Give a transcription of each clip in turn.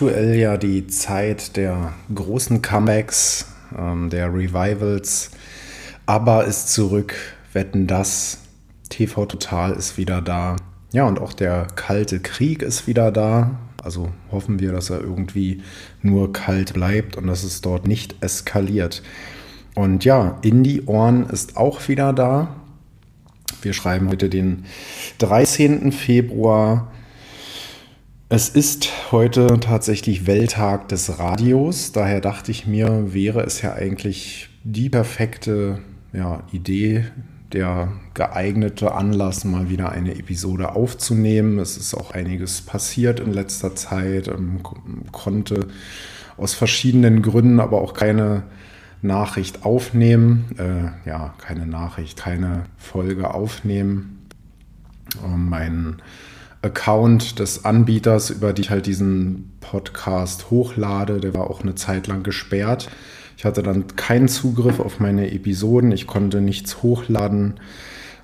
aktuell ja die Zeit der großen Comebacks, ähm, der Revivals. Aber ist zurück, wetten das. TV Total ist wieder da. Ja, und auch der Kalte Krieg ist wieder da. Also hoffen wir, dass er irgendwie nur kalt bleibt und dass es dort nicht eskaliert. Und ja, in die Ohren ist auch wieder da. Wir schreiben heute den 13. Februar. Es ist heute tatsächlich Welttag des Radios. Daher dachte ich mir, wäre es ja eigentlich die perfekte ja, Idee, der geeignete Anlass, mal wieder eine Episode aufzunehmen. Es ist auch einiges passiert in letzter Zeit, ähm, konnte aus verschiedenen Gründen aber auch keine Nachricht aufnehmen, äh, ja, keine Nachricht, keine Folge aufnehmen. Ähm, mein Account des Anbieters, über die ich halt diesen Podcast hochlade, der war auch eine Zeit lang gesperrt. Ich hatte dann keinen Zugriff auf meine Episoden, ich konnte nichts hochladen.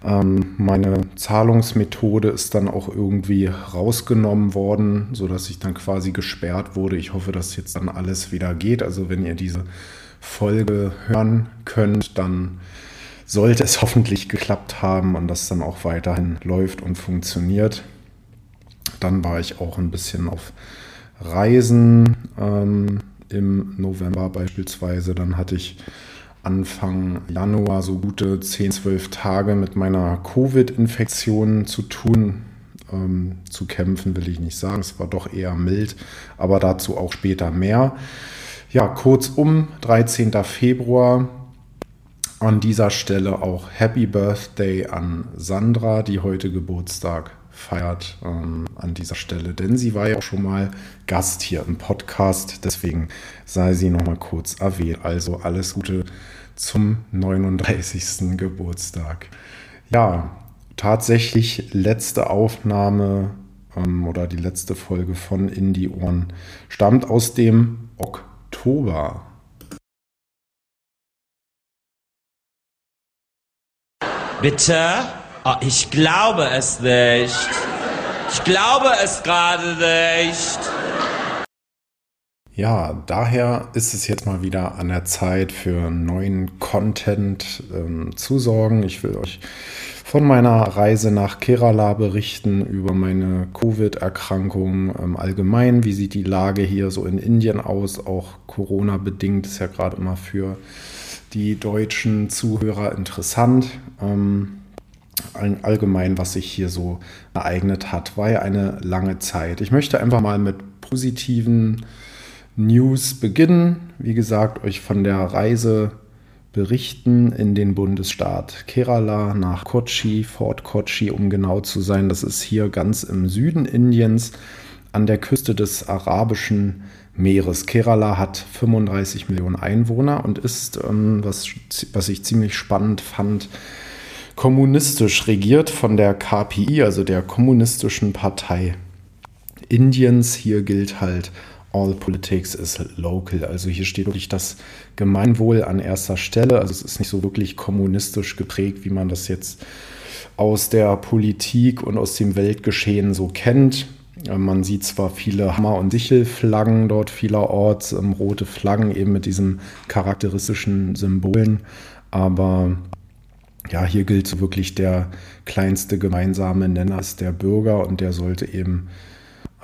Ähm, meine Zahlungsmethode ist dann auch irgendwie rausgenommen worden, sodass ich dann quasi gesperrt wurde. Ich hoffe, dass jetzt dann alles wieder geht. Also wenn ihr diese Folge hören könnt, dann sollte es hoffentlich geklappt haben und das dann auch weiterhin läuft und funktioniert. Dann war ich auch ein bisschen auf Reisen ähm, im November beispielsweise. Dann hatte ich Anfang Januar so gute 10, 12 Tage mit meiner Covid-Infektion zu tun. Ähm, zu kämpfen will ich nicht sagen, es war doch eher mild, aber dazu auch später mehr. Ja, kurzum, 13. Februar. An dieser Stelle auch Happy Birthday an Sandra, die heute Geburtstag feiert ähm, an dieser Stelle, denn sie war ja auch schon mal Gast hier im Podcast, deswegen sei sie noch mal kurz erwähnt. Also alles Gute zum 39. Geburtstag. Ja, tatsächlich letzte Aufnahme ähm, oder die letzte Folge von In die Ohren stammt aus dem Oktober. Bitte? Oh, ich glaube es nicht. Ich glaube es gerade nicht. Ja, daher ist es jetzt mal wieder an der Zeit für neuen Content ähm, zu sorgen. Ich will euch von meiner Reise nach Kerala berichten, über meine Covid-Erkrankung ähm, allgemein. Wie sieht die Lage hier so in Indien aus? Auch Corona-bedingt ist ja gerade immer für die deutschen Zuhörer interessant. Ähm, allgemein, was sich hier so ereignet hat, war ja eine lange Zeit. Ich möchte einfach mal mit positiven News beginnen. Wie gesagt, euch von der Reise berichten in den Bundesstaat Kerala nach Kochi, Fort Kochi, um genau zu sein. Das ist hier ganz im Süden Indiens an der Küste des arabischen Meeres. Kerala hat 35 Millionen Einwohner und ist, ähm, was, was ich ziemlich spannend fand, kommunistisch regiert von der KPI, also der Kommunistischen Partei Indiens. Hier gilt halt All Politics is Local. Also hier steht wirklich das Gemeinwohl an erster Stelle. Also es ist nicht so wirklich kommunistisch geprägt, wie man das jetzt aus der Politik und aus dem Weltgeschehen so kennt. Man sieht zwar viele Hammer- und Sichelflaggen dort vielerorts, ähm, rote Flaggen eben mit diesen charakteristischen Symbolen, aber ja, hier gilt so wirklich der kleinste gemeinsame Nenner ist der Bürger und der sollte eben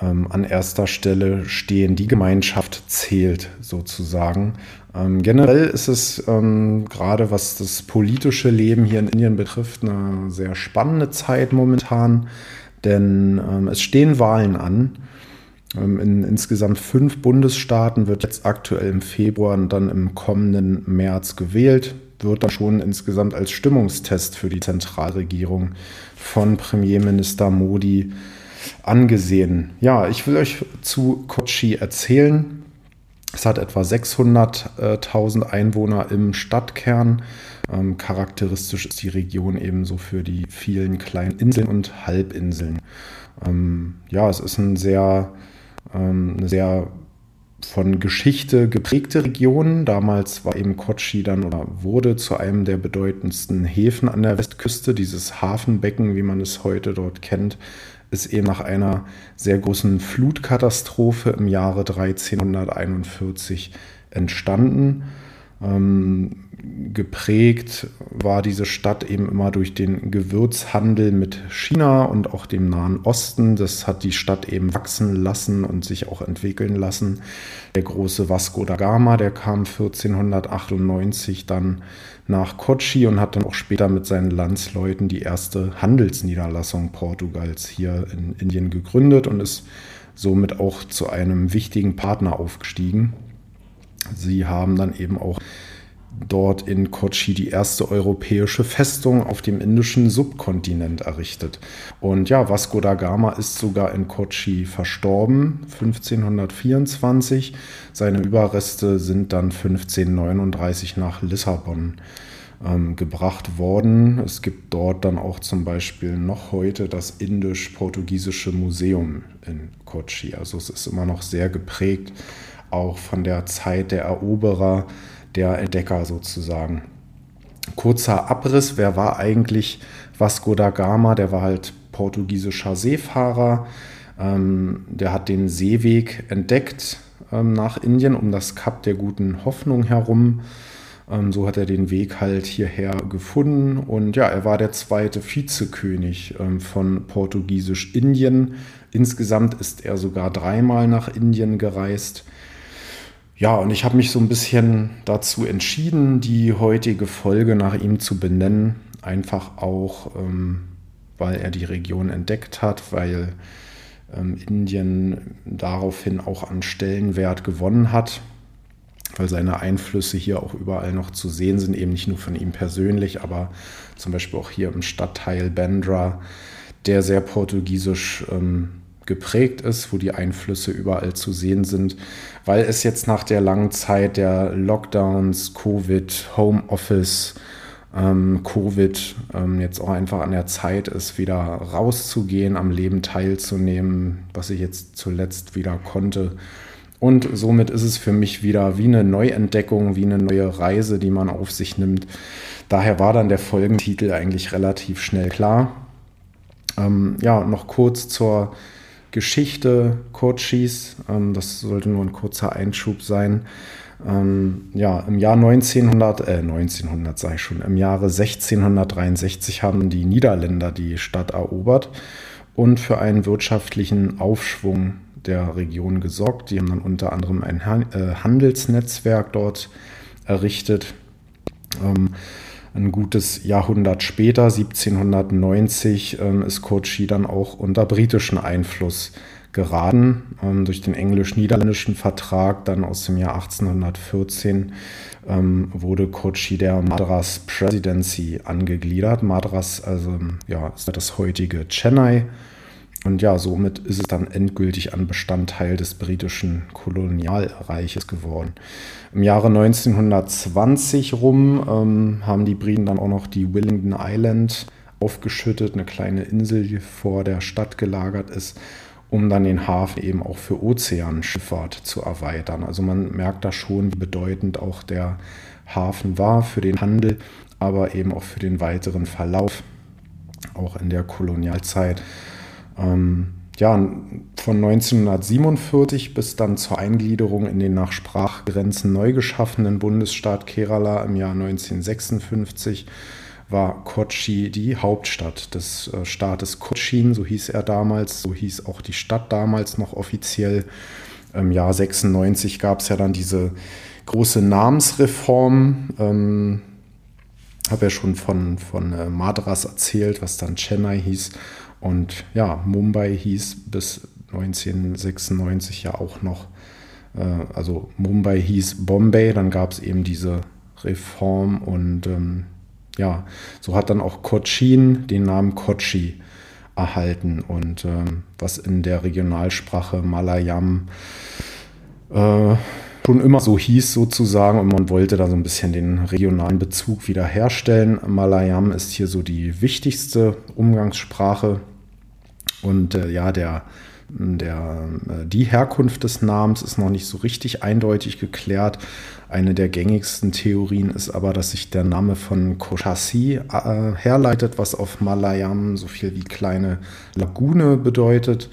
ähm, an erster Stelle stehen. Die Gemeinschaft zählt sozusagen. Ähm, generell ist es ähm, gerade was das politische Leben hier in Indien betrifft eine sehr spannende Zeit momentan, denn ähm, es stehen Wahlen an. Ähm, in insgesamt fünf Bundesstaaten wird jetzt aktuell im Februar und dann im kommenden März gewählt wird dann schon insgesamt als Stimmungstest für die Zentralregierung von Premierminister Modi angesehen. Ja, ich will euch zu Kochi erzählen. Es hat etwa 600.000 Einwohner im Stadtkern. Ähm, charakteristisch ist die Region ebenso für die vielen kleinen Inseln und Halbinseln. Ähm, ja, es ist ein sehr, ähm, eine sehr von Geschichte geprägte Region. Damals war eben Kochi dann oder wurde zu einem der bedeutendsten Häfen an der Westküste. Dieses Hafenbecken, wie man es heute dort kennt, ist eben nach einer sehr großen Flutkatastrophe im Jahre 1341 entstanden. Ähm, geprägt war diese Stadt eben immer durch den Gewürzhandel mit China und auch dem Nahen Osten. Das hat die Stadt eben wachsen lassen und sich auch entwickeln lassen. Der große Vasco da Gama, der kam 1498 dann nach Kochi und hat dann auch später mit seinen Landsleuten die erste Handelsniederlassung Portugals hier in Indien gegründet und ist somit auch zu einem wichtigen Partner aufgestiegen. Sie haben dann eben auch dort in Kochi die erste europäische Festung auf dem indischen Subkontinent errichtet. Und ja, Vasco da Gama ist sogar in Kochi verstorben, 1524. Seine Überreste sind dann 1539 nach Lissabon ähm, gebracht worden. Es gibt dort dann auch zum Beispiel noch heute das indisch-portugiesische Museum in Kochi. Also es ist immer noch sehr geprägt auch von der Zeit der Eroberer, der Entdecker sozusagen. Kurzer Abriss, wer war eigentlich Vasco da Gama? Der war halt portugiesischer Seefahrer. Ähm, der hat den Seeweg entdeckt ähm, nach Indien um das Kap der guten Hoffnung herum. Ähm, so hat er den Weg halt hierher gefunden. Und ja, er war der zweite Vizekönig ähm, von Portugiesisch-Indien. Insgesamt ist er sogar dreimal nach Indien gereist. Ja, und ich habe mich so ein bisschen dazu entschieden, die heutige Folge nach ihm zu benennen. Einfach auch, ähm, weil er die Region entdeckt hat, weil ähm, Indien daraufhin auch an Stellenwert gewonnen hat, weil seine Einflüsse hier auch überall noch zu sehen sind, eben nicht nur von ihm persönlich, aber zum Beispiel auch hier im Stadtteil Bandra, der sehr portugiesisch ähm, geprägt ist, wo die Einflüsse überall zu sehen sind, weil es jetzt nach der langen Zeit der Lockdowns, Covid, Homeoffice, ähm, Covid ähm, jetzt auch einfach an der Zeit ist, wieder rauszugehen, am Leben teilzunehmen, was ich jetzt zuletzt wieder konnte. Und somit ist es für mich wieder wie eine Neuentdeckung, wie eine neue Reise, die man auf sich nimmt. Daher war dann der Folgentitel eigentlich relativ schnell klar. Ähm, ja, noch kurz zur Geschichte Kochis. Ähm, das sollte nur ein kurzer Einschub sein. Ähm, ja, im Jahr 1900, äh, 1900 sei schon, im Jahre 1663 haben die Niederländer die Stadt erobert und für einen wirtschaftlichen Aufschwung der Region gesorgt. Die haben dann unter anderem ein äh, Handelsnetzwerk dort errichtet. Ähm, ein gutes Jahrhundert später, 1790, ähm, ist Kochi dann auch unter britischen Einfluss geraten. Ähm, durch den englisch-niederländischen Vertrag dann aus dem Jahr 1814 ähm, wurde Kochi der Madras Presidency angegliedert. Madras also ja, ist das heutige Chennai und ja, somit ist es dann endgültig ein Bestandteil des britischen Kolonialreiches geworden. Im Jahre 1920 rum ähm, haben die Briten dann auch noch die Willingdon Island aufgeschüttet, eine kleine Insel, die vor der Stadt gelagert ist, um dann den Hafen eben auch für Ozeanschifffahrt zu erweitern. Also man merkt da schon, wie bedeutend auch der Hafen war für den Handel, aber eben auch für den weiteren Verlauf, auch in der Kolonialzeit. Ähm, ja, von 1947 bis dann zur Eingliederung in den nach Sprachgrenzen neu geschaffenen Bundesstaat Kerala im Jahr 1956 war Kochi die Hauptstadt des äh, Staates Cochin, so hieß er damals, so hieß auch die Stadt damals noch offiziell. Im Jahr 96 gab es ja dann diese große Namensreform. Ähm, habe ja schon von, von äh, Madras erzählt, was dann Chennai hieß. Und ja, Mumbai hieß bis 1996 ja auch noch, äh, also Mumbai hieß Bombay, dann gab es eben diese Reform und ähm, ja, so hat dann auch Cochin den Namen Kochi erhalten und ähm, was in der Regionalsprache Malayam äh, schon immer so hieß sozusagen und man wollte da so ein bisschen den regionalen Bezug wiederherstellen. Malayam ist hier so die wichtigste Umgangssprache und äh, ja, der Der, äh, die Herkunft des Namens ist noch nicht so richtig eindeutig geklärt. Eine der gängigsten Theorien ist aber, dass sich der Name von Koshasi äh, herleitet, was auf Malayam so viel wie kleine Lagune bedeutet.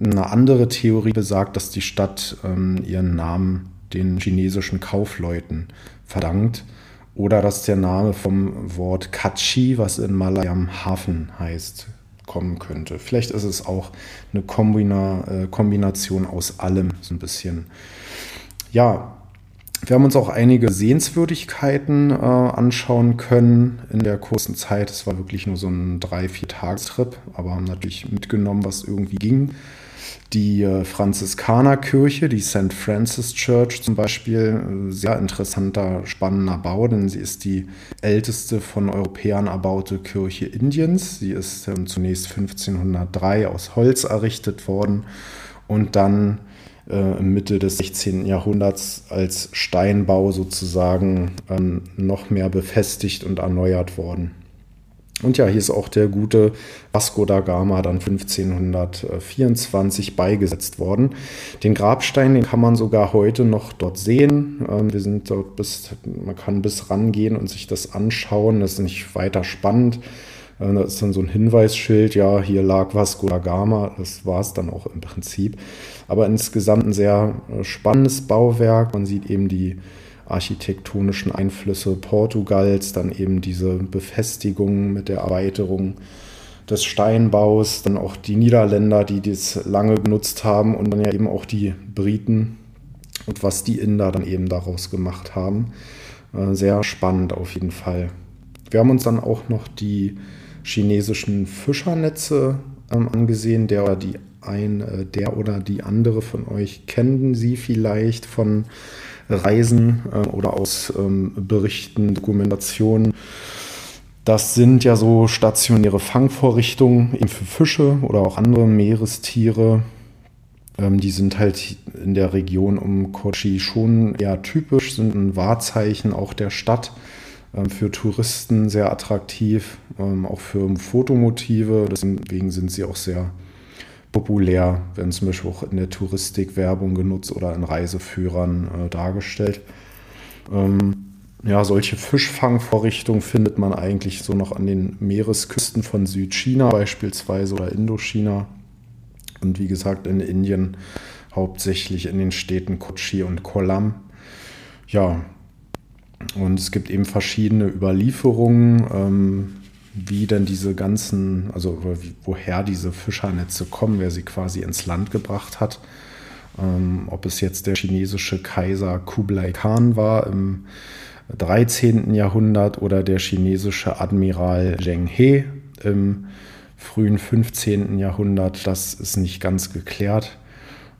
Eine andere Theorie besagt, dass die Stadt ähm, ihren Namen den chinesischen Kaufleuten verdankt oder dass der Name vom Wort Kachi, was in Malayam Hafen heißt, kommen könnte. Vielleicht ist es auch eine Kombina äh, Kombination aus allem, so ein bisschen. Ja, wir haben uns auch einige Sehenswürdigkeiten äh, anschauen können in der kurzen Zeit. Es war wirklich nur so ein drei, vier Tagestrip, aber haben natürlich mitgenommen, was irgendwie ging die äh, Franziskanerkirche, die St. Francis Church zum Beispiel, äh, sehr interessanter, spannender Bau, denn sie ist die älteste von Europäern erbaute Kirche Indiens. Sie ist ähm, zunächst 1503 aus Holz errichtet worden und dann äh, Mitte des 16. Jahrhunderts als Steinbau sozusagen ähm, noch mehr befestigt und erneuert worden. Und ja, hier ist auch der gute Vasco da Gama dann 1524 beigesetzt worden. Den Grabstein, den kann man sogar heute noch dort sehen. Ähm, wir sind dort bis, man kann bis rangehen und sich das anschauen. Das ist nicht weiter spannend. Äh, da ist dann so ein Hinweisschild, ja, hier lag Vasco da Gama. Das war es dann auch im Prinzip. Aber insgesamt ein sehr äh, spannendes Bauwerk. Man sieht eben die architektonischen Einflüsse Portugals, dann eben diese Befestigung mit der Erweiterung des Steinbaus, dann auch die Niederländer, die das lange genutzt haben und dann ja eben auch die Briten und was die Inder dann eben daraus gemacht haben. Äh, sehr spannend auf jeden Fall. Wir haben uns dann auch noch die chinesischen Fischernetze ähm, angesehen. Der oder die ein, äh, der oder die andere von euch kennen sie vielleicht von Reisen äh, oder aus ähm, Berichten, Dokumentationen. Das sind ja so stationäre Fangvorrichtungen eben für Fische oder auch andere Meerestiere. Ähm, die sind halt in der Region um Kochi schon eher typisch, sind ein Wahrzeichen auch der Stadt für Touristen sehr attraktiv, ähm, auch für Fotomotive. Deswegen sind sie auch sehr populär, werden zum Beispiel auch in der Touristik Werbung genutzt oder in Reiseführern äh, dargestellt. Ähm, ja, solche Fischfangvorrichtungen findet man eigentlich so noch an den Meeresküsten von Südchina beispielsweise oder Indochina. Und wie gesagt, in Indien hauptsächlich in den Städten Kochi und Kollam. Ja, und es gibt eben verschiedene Überlieferungen. Ähm, wie denn diese ganzen, also woher diese Fischernetze kommen, wer sie quasi ins Land gebracht hat. Ähm, ob es jetzt der chinesische Kaiser Kublai Khan war im 13. Jahrhundert oder der chinesische Admiral Zheng He im frühen 15. Jahrhundert, das ist nicht ganz geklärt.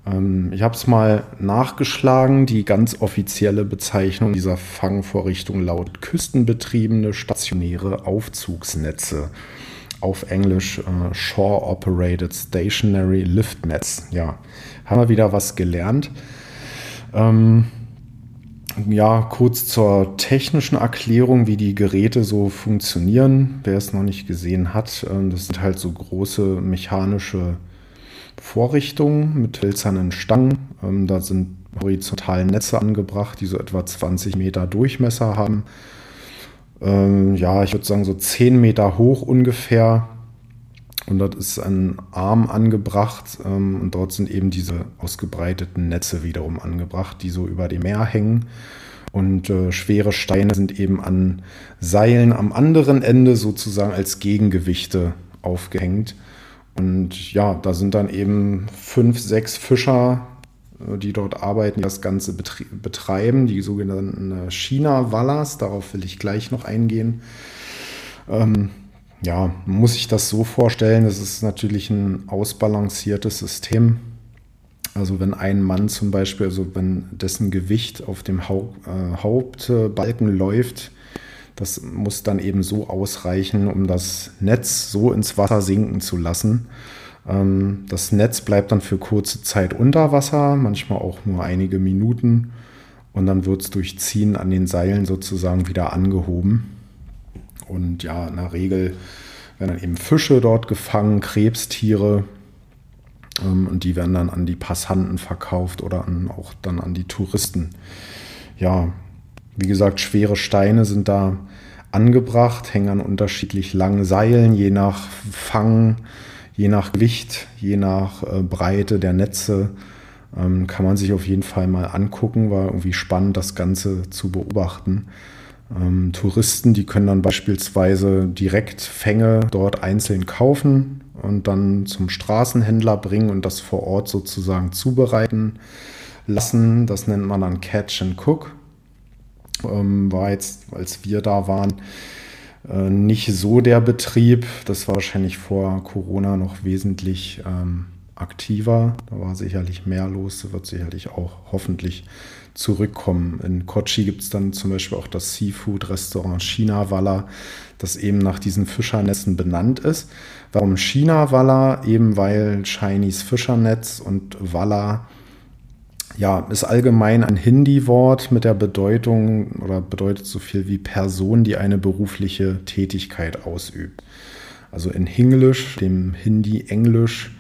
Ähm, ich habe es mal nachgeschlagen. Die ganz offizielle Bezeichnung dieser Fangvorrichtung lautet küstenbetriebene stationäre Aufzugsnetze. Auf Englisch äh, Shore Operated Stationary Lift Nets. Ja, haben wir wieder was gelernt. Ähm, ja, kurz zur technischen Erklärung, wie die Geräte so funktionieren. Wer es noch nicht gesehen hat, äh, das sind halt so große mechanische Vorrichtungen mit hölzernen Stangen. Ähm, da sind horizontale Netze angebracht, die so etwa 20 Meter Durchmesser haben. Ähm, ja, ich würde sagen so 10 Meter hoch ungefähr. Und dort ist ein Arm angebracht ähm, und dort sind eben diese ausgebreiteten Netze wiederum angebracht, die so über dem Meer hängen. Und äh, schwere Steine sind eben an Seilen am anderen Ende sozusagen als Gegengewichte aufgehängt. Und ja, da sind dann eben fünf, sechs Fischer, äh, die dort arbeiten, die das Ganze betreiben, die sogenannten äh, China-Wallers. Darauf will ich gleich noch eingehen. Ähm, ja, muss ich das so vorstellen, das ist natürlich ein ausbalanciertes System. Also wenn ein Mann zum Beispiel, also wenn dessen Gewicht auf dem Haupt, äh, Hauptbalken läuft, das muss dann eben so ausreichen, um das Netz so ins Wasser sinken zu lassen. Ähm, das Netz bleibt dann für kurze Zeit unter Wasser, manchmal auch nur einige Minuten. Und dann wird es durch Ziehen an den Seilen sozusagen wieder angehoben. Und ja, in der Regel werden dann eben Fische dort gefangen, Krebstiere. Ähm, und die werden dann an die Passanten verkauft oder an, auch dann an die Touristen. Ja, wie gesagt, schwere Steine sind da angebracht, hängen an unterschiedlich langen Seilen, je nach Fang, je nach Gewicht, je nach äh, Breite der Netze. Ähm, kann man sich auf jeden Fall mal angucken, war irgendwie spannend, das Ganze zu beobachten. Ähm, Touristen, die können dann beispielsweise direkt Fänge dort einzeln kaufen und dann zum Straßenhändler bringen und das vor Ort sozusagen zubereiten lassen. Das nennt man dann Catch and Cook. Ähm, war jetzt, als wir da waren, äh, nicht so der Betrieb. Das war wahrscheinlich vor Corona noch wesentlich ähm, aktiver. Da war sicherlich mehr los, wird sicherlich auch hoffentlich zurückkommen. In Kochi gibt es dann zum Beispiel auch das Seafood-Restaurant China Walla, das eben nach diesen Fischernetzen benannt ist. Warum China Walla? Eben weil Chinese Fischernetz und Walla ja, ist allgemein ein Hindi-Wort mit der Bedeutung oder bedeutet so viel wie Person, die eine berufliche Tätigkeit ausübt. Also in Hinglisch, dem Hindi-Englisch,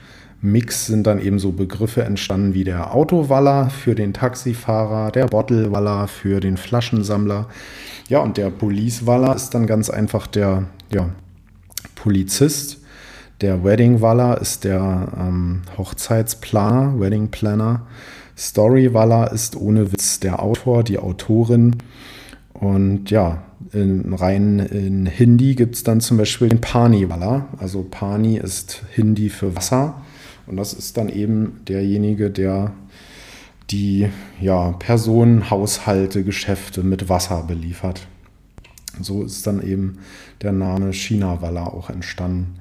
Mix sind dann eben so Begriffe entstanden wie der Autowaller für den Taxifahrer, der Bottlewaller für den Flaschensammler. Ja, und der Policewaller ist dann ganz einfach der ja, Polizist. Der Weddingwaller ist der ähm, Hochzeitsplaner, Wedding Planner. Storywaller ist ohne Witz der Autor, die Autorin. Und ja, in, rein in Hindi gibt es dann zum Beispiel den Pani-Waller. Also Pani ist Hindi für Wasser. Und das ist dann eben derjenige, der die ja, Personen, Haushalte, Geschäfte mit Wasser beliefert. So ist dann eben der Name China-Walla auch entstanden.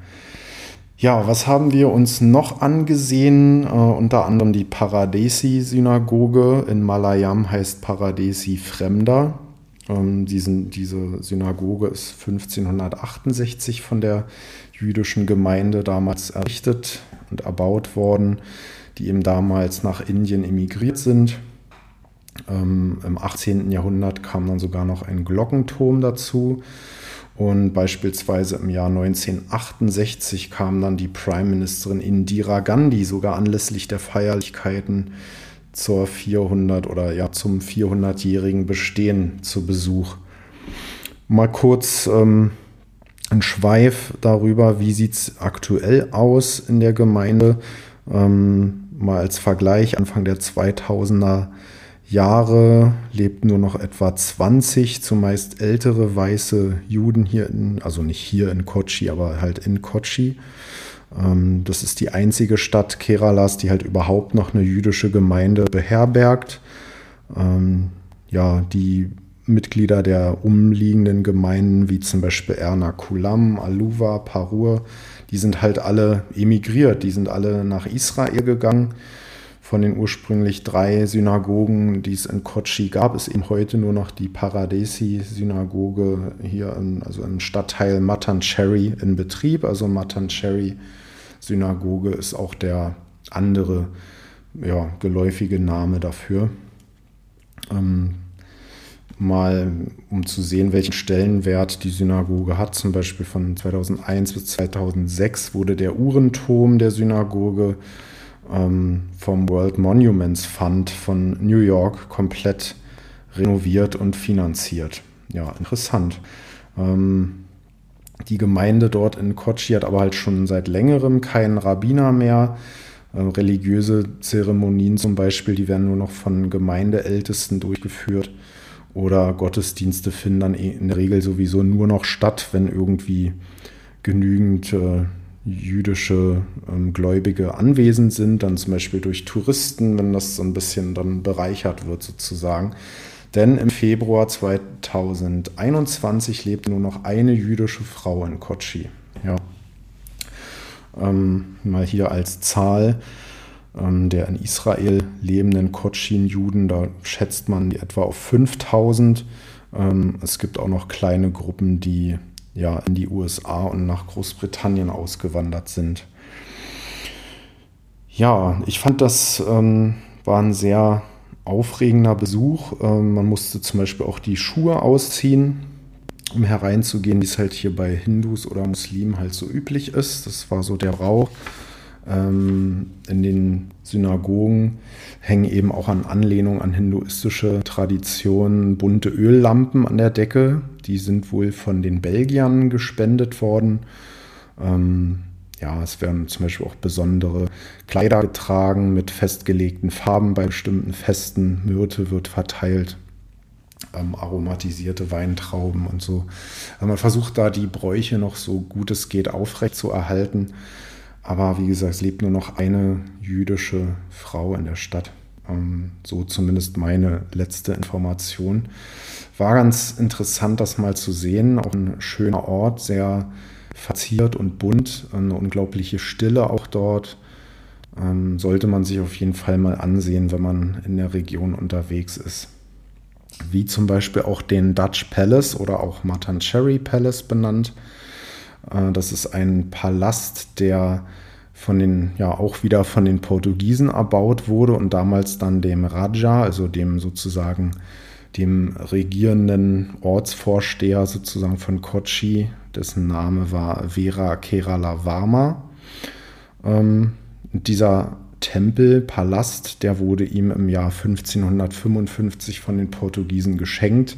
Ja, was haben wir uns noch angesehen? Uh, unter anderem die Paradesi-Synagoge. In Malayam heißt Paradesi Fremder. Ähm, diesen, diese Synagoge ist 1568 von der jüdischen Gemeinde damals errichtet und erbaut worden, die eben damals nach Indien emigriert sind. Ähm, Im 18. Jahrhundert kam dann sogar noch ein Glockenturm dazu. Und beispielsweise im Jahr 1968 kam dann die Prime Ministerin Indira Gandhi sogar anlässlich der Feierlichkeiten zur 400 oder ja zum 400-jährigen Bestehen zu Besuch. Mal kurz ähm, ein Schweif darüber, wie sieht es aktuell aus in der Gemeinde. Ähm, mal als Vergleich, Anfang der 2000er Jahre lebten nur noch etwa 20 zumeist ältere weiße Juden hier in, also nicht hier in Kochi, aber halt in Kochi. Ähm, das ist die einzige Stadt Keralas, die halt überhaupt noch eine jüdische Gemeinde beherbergt. Ähm, ja, die Mitglieder der umliegenden Gemeinden, wie zum Beispiel Ernakulam, Aluva, Parur, die sind halt alle emigriert, die sind alle nach Israel gegangen. Von den ursprünglich drei Synagogen, die es in Kochi gab, ist eben heute nur noch die Paradesi-Synagoge hier, in, also im Stadtteil Matancherry in Betrieb. Also Matancherry-Synagoge ist auch der andere ja, geläufige Name dafür. Ähm, mal um zu sehen, welchen Stellenwert die Synagoge hat. Zum Beispiel von 2001 bis 2006 wurde der Uhrenturm der Synagoge vom World Monuments Fund von New York komplett renoviert und finanziert. Ja, interessant. Ähm, die Gemeinde dort in Kochi hat aber halt schon seit längerem keinen Rabbiner mehr. Äh, religiöse Zeremonien zum Beispiel, die werden nur noch von Gemeindeältesten durchgeführt. Oder Gottesdienste finden dann eh in der Regel sowieso nur noch statt, wenn irgendwie genügend äh, jüdische ähm, Gläubige anwesend sind, dann zum Beispiel durch Touristen, wenn das so ein bisschen dann bereichert wird sozusagen. Denn im Februar 2021 lebt nur noch eine jüdische Frau in Kochi. Ja. Ähm, mal hier als Zahl ähm, der in Israel lebenden Kotschin-Juden. Da schätzt man die etwa auf 5000. Ähm, es gibt auch noch kleine Gruppen, die ja in die USA und nach Großbritannien ausgewandert sind. Ja, ich fand das ähm, war ein sehr aufregender Besuch. Ähm, man musste zum Beispiel auch die Schuhe ausziehen, um hereinzugehen, wie es halt hier bei Hindus oder Muslimen halt so üblich ist. Das war so der Rauch. Ähm, in den Synagogen hängen eben auch an Anlehnung an hinduistische Traditionen bunte Öllampen an der Decke. Die sind wohl von den Belgiern gespendet worden. Ähm, ja, es werden zum Beispiel auch besondere Kleider getragen mit festgelegten Farben bei bestimmten Festen. Myrte wird verteilt, ähm, aromatisierte Weintrauben und so. Also man versucht da die Bräuche noch so gut es geht aufrecht zu erhalten. Aber wie gesagt, es lebt nur noch eine jüdische Frau in der Stadt. Ähm, so zumindest meine letzte Information. War ganz interessant, das mal zu sehen. Auch ein schöner Ort, sehr verziert und bunt. Eine unglaubliche Stille auch dort. Ähm, sollte man sich auf jeden Fall mal ansehen, wenn man in der Region unterwegs ist. Wie zum Beispiel auch den Dutch Palace oder auch Matancherry Palace benannt. Äh, das ist ein Palast, der von den, ja, auch wieder von den Portugiesen erbaut wurde und damals dann dem Raja, also dem sozusagen dem regierenden Ortsvorsteher sozusagen von Kochi, dessen Name war Vera Kerala Varma. Ähm, dieser Tempel, Palast, der wurde ihm im Jahr 1555 von den Portugiesen geschenkt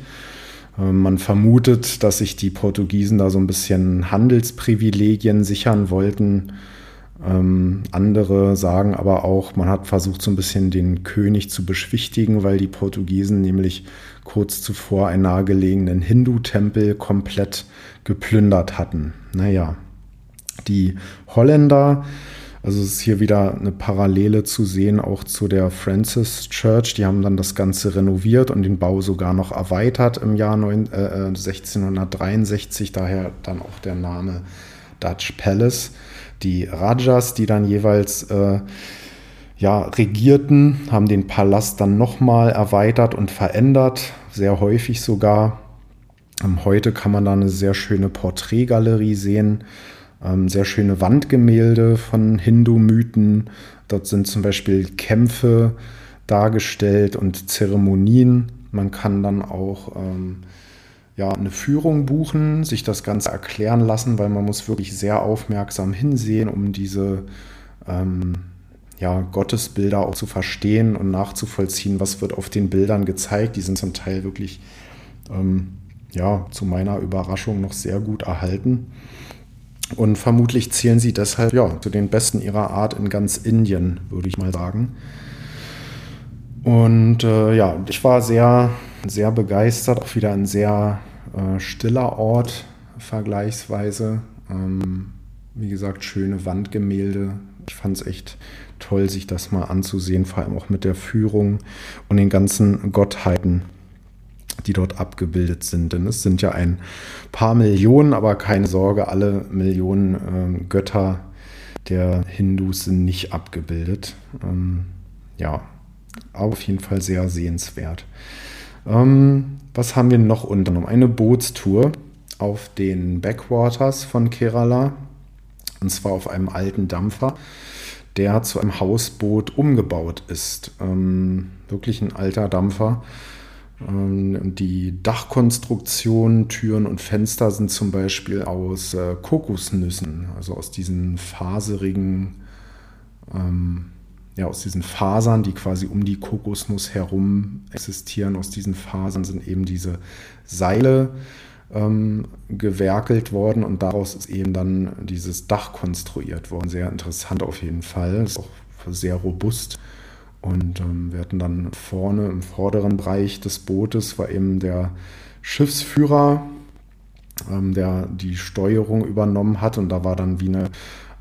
man vermutet, dass sich die Portugiesen da so ein bisschen Handelsprivilegien sichern wollten. Ähm, andere sagen aber auch, man hat versucht, so ein bisschen den König zu beschwichtigen, weil die Portugiesen nämlich kurz zuvor einen nahegelegenen Hindu-Tempel komplett geplündert hatten. Naja, die Holländer also es ist hier wieder eine Parallele zu sehen, auch zu der Francis Church. Die haben dann das Ganze renoviert und den Bau sogar noch erweitert im Jahr 9, äh, 1663, daher dann auch der Name Dutch Palace. Die Rajas, die dann jeweils äh, ja, regierten, haben den Palast dann nochmal erweitert und verändert, sehr häufig sogar. Ähm, heute kann man da eine sehr schöne Porträtgalerie sehen ähm, sehr schöne Wandgemälde von Hindu-Mythen. Dort sind zum Beispiel Kämpfe dargestellt und Zeremonien. Man kann dann auch ähm, ja, eine Führung buchen, sich das Ganze erklären lassen, weil man muss wirklich sehr aufmerksam hinsehen, um diese ähm, ja, Gottesbilder auch zu verstehen und nachzuvollziehen, was wird auf den Bildern gezeigt. Die sind zum Teil wirklich ähm, ja, zu meiner Überraschung noch sehr gut erhalten. Und vermutlich zählen sie deshalb ja, zu den besten ihrer Art in ganz Indien, würde ich mal sagen. Und äh, ja, ich war sehr, sehr begeistert. Auch wieder ein sehr äh, stiller Ort vergleichsweise. Ähm, wie gesagt, schöne Wandgemälde. Ich fand es echt toll, sich das mal anzusehen, vor allem auch mit der Führung und den ganzen Gottheiten die dort abgebildet sind. Denn es sind ja ein paar Millionen, aber keine Sorge, alle Millionen äh, Götter der Hindus sind nicht abgebildet. Ähm, ja, auf jeden Fall sehr sehenswert. Ähm, was haben wir noch unternommen? Eine Bootstour auf den Backwaters von Kerala. Und zwar auf einem alten Dampfer, der zu einem Hausboot umgebaut ist. Ähm, wirklich ein alter Dampfer die Dachkonstruktion, Türen und Fenster sind zum Beispiel aus äh, Kokosnüssen, also aus diesen faserigen, ähm, ja, aus diesen Fasern, die quasi um die Kokosnuss herum existieren. Aus diesen Fasern sind eben diese Seile ähm, gewerkelt worden und daraus ist eben dann dieses Dach konstruiert worden. Sehr interessant auf jeden Fall. Ist auch sehr robust. Und ähm, wir hatten dann vorne im vorderen Bereich des Bootes war eben der Schiffsführer, ähm, der die Steuerung übernommen hat. Und da war dann wie eine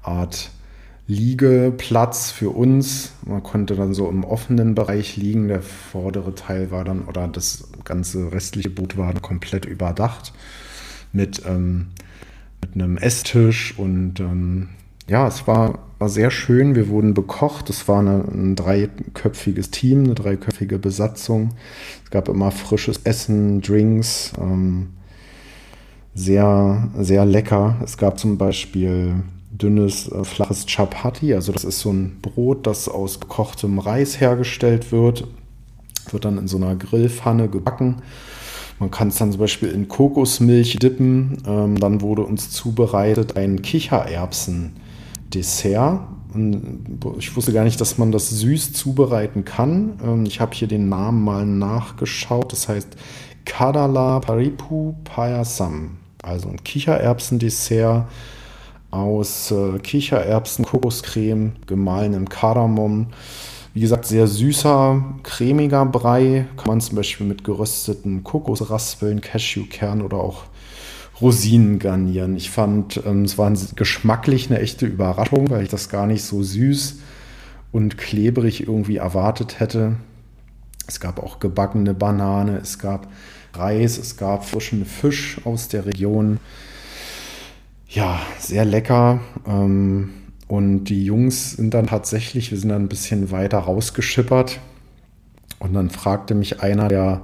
Art Liegeplatz für uns. Man konnte dann so im offenen Bereich liegen. Der vordere Teil war dann, oder das ganze restliche Boot war komplett überdacht mit, ähm, mit einem Esstisch und ähm, ja, es war, war sehr schön. Wir wurden bekocht. Es war eine, ein dreiköpfiges Team, eine dreiköpfige Besatzung. Es gab immer frisches Essen, Drinks. Ähm, sehr, sehr lecker. Es gab zum Beispiel dünnes, äh, flaches Chapati. Also das ist so ein Brot, das aus gekochtem Reis hergestellt wird. Wird dann in so einer Grillpfanne gebacken. Man kann es dann zum Beispiel in Kokosmilch dippen. Ähm, dann wurde uns zubereitet ein Kichererbsen. Dessert. ich wusste gar nicht, dass man das süß zubereiten kann. Ähm, ich habe hier den Namen mal nachgeschaut. Das heißt Kadala Paripu Payasam. Also ein Kichererbsendessert aus äh, Kichererbsen, Kokoscreme, gemahlenem Kardamom. Wie gesagt, sehr süßer, cremiger Brei. Kann man zum Beispiel mit gerösteten Kokosraspeln, Cashewkern oder auch Rosinen garnieren. Ich fand, ähm, es war geschmacklich eine echte Überraschung, weil ich das gar nicht so süß und klebrig irgendwie erwartet hätte. Es gab auch gebackene Banane, es gab Reis, es gab frischen Fisch aus der Region. Ja, sehr lecker. Ähm, und die Jungs sind dann tatsächlich, wir sind dann ein bisschen weiter rausgeschippert. Und dann fragte mich einer der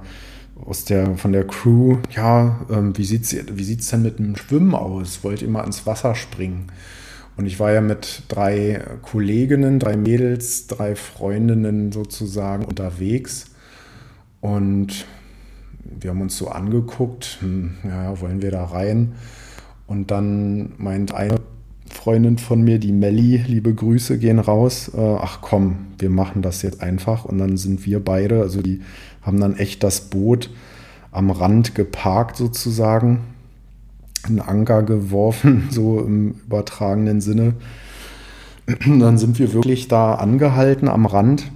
aus der, von der Crew, ja, ähm, wie sieht es wie sieht's denn mit dem Schwimmen aus? Wollt ihr mal ins Wasser springen? Und ich war ja mit drei Kolleginnen, drei Mädels, drei Freundinnen sozusagen unterwegs. Und wir haben uns so angeguckt, hm, ja, wollen wir da rein? Und dann meint eine Freundin von mir, die Melli, liebe Grüße gehen raus, äh, ach komm, wir machen das jetzt einfach. Und dann sind wir beide, also die haben dann echt das Boot am Rand geparkt sozusagen, einen Anker geworfen, so im übertragenen Sinne. Dann sind wir wirklich da angehalten am Rand,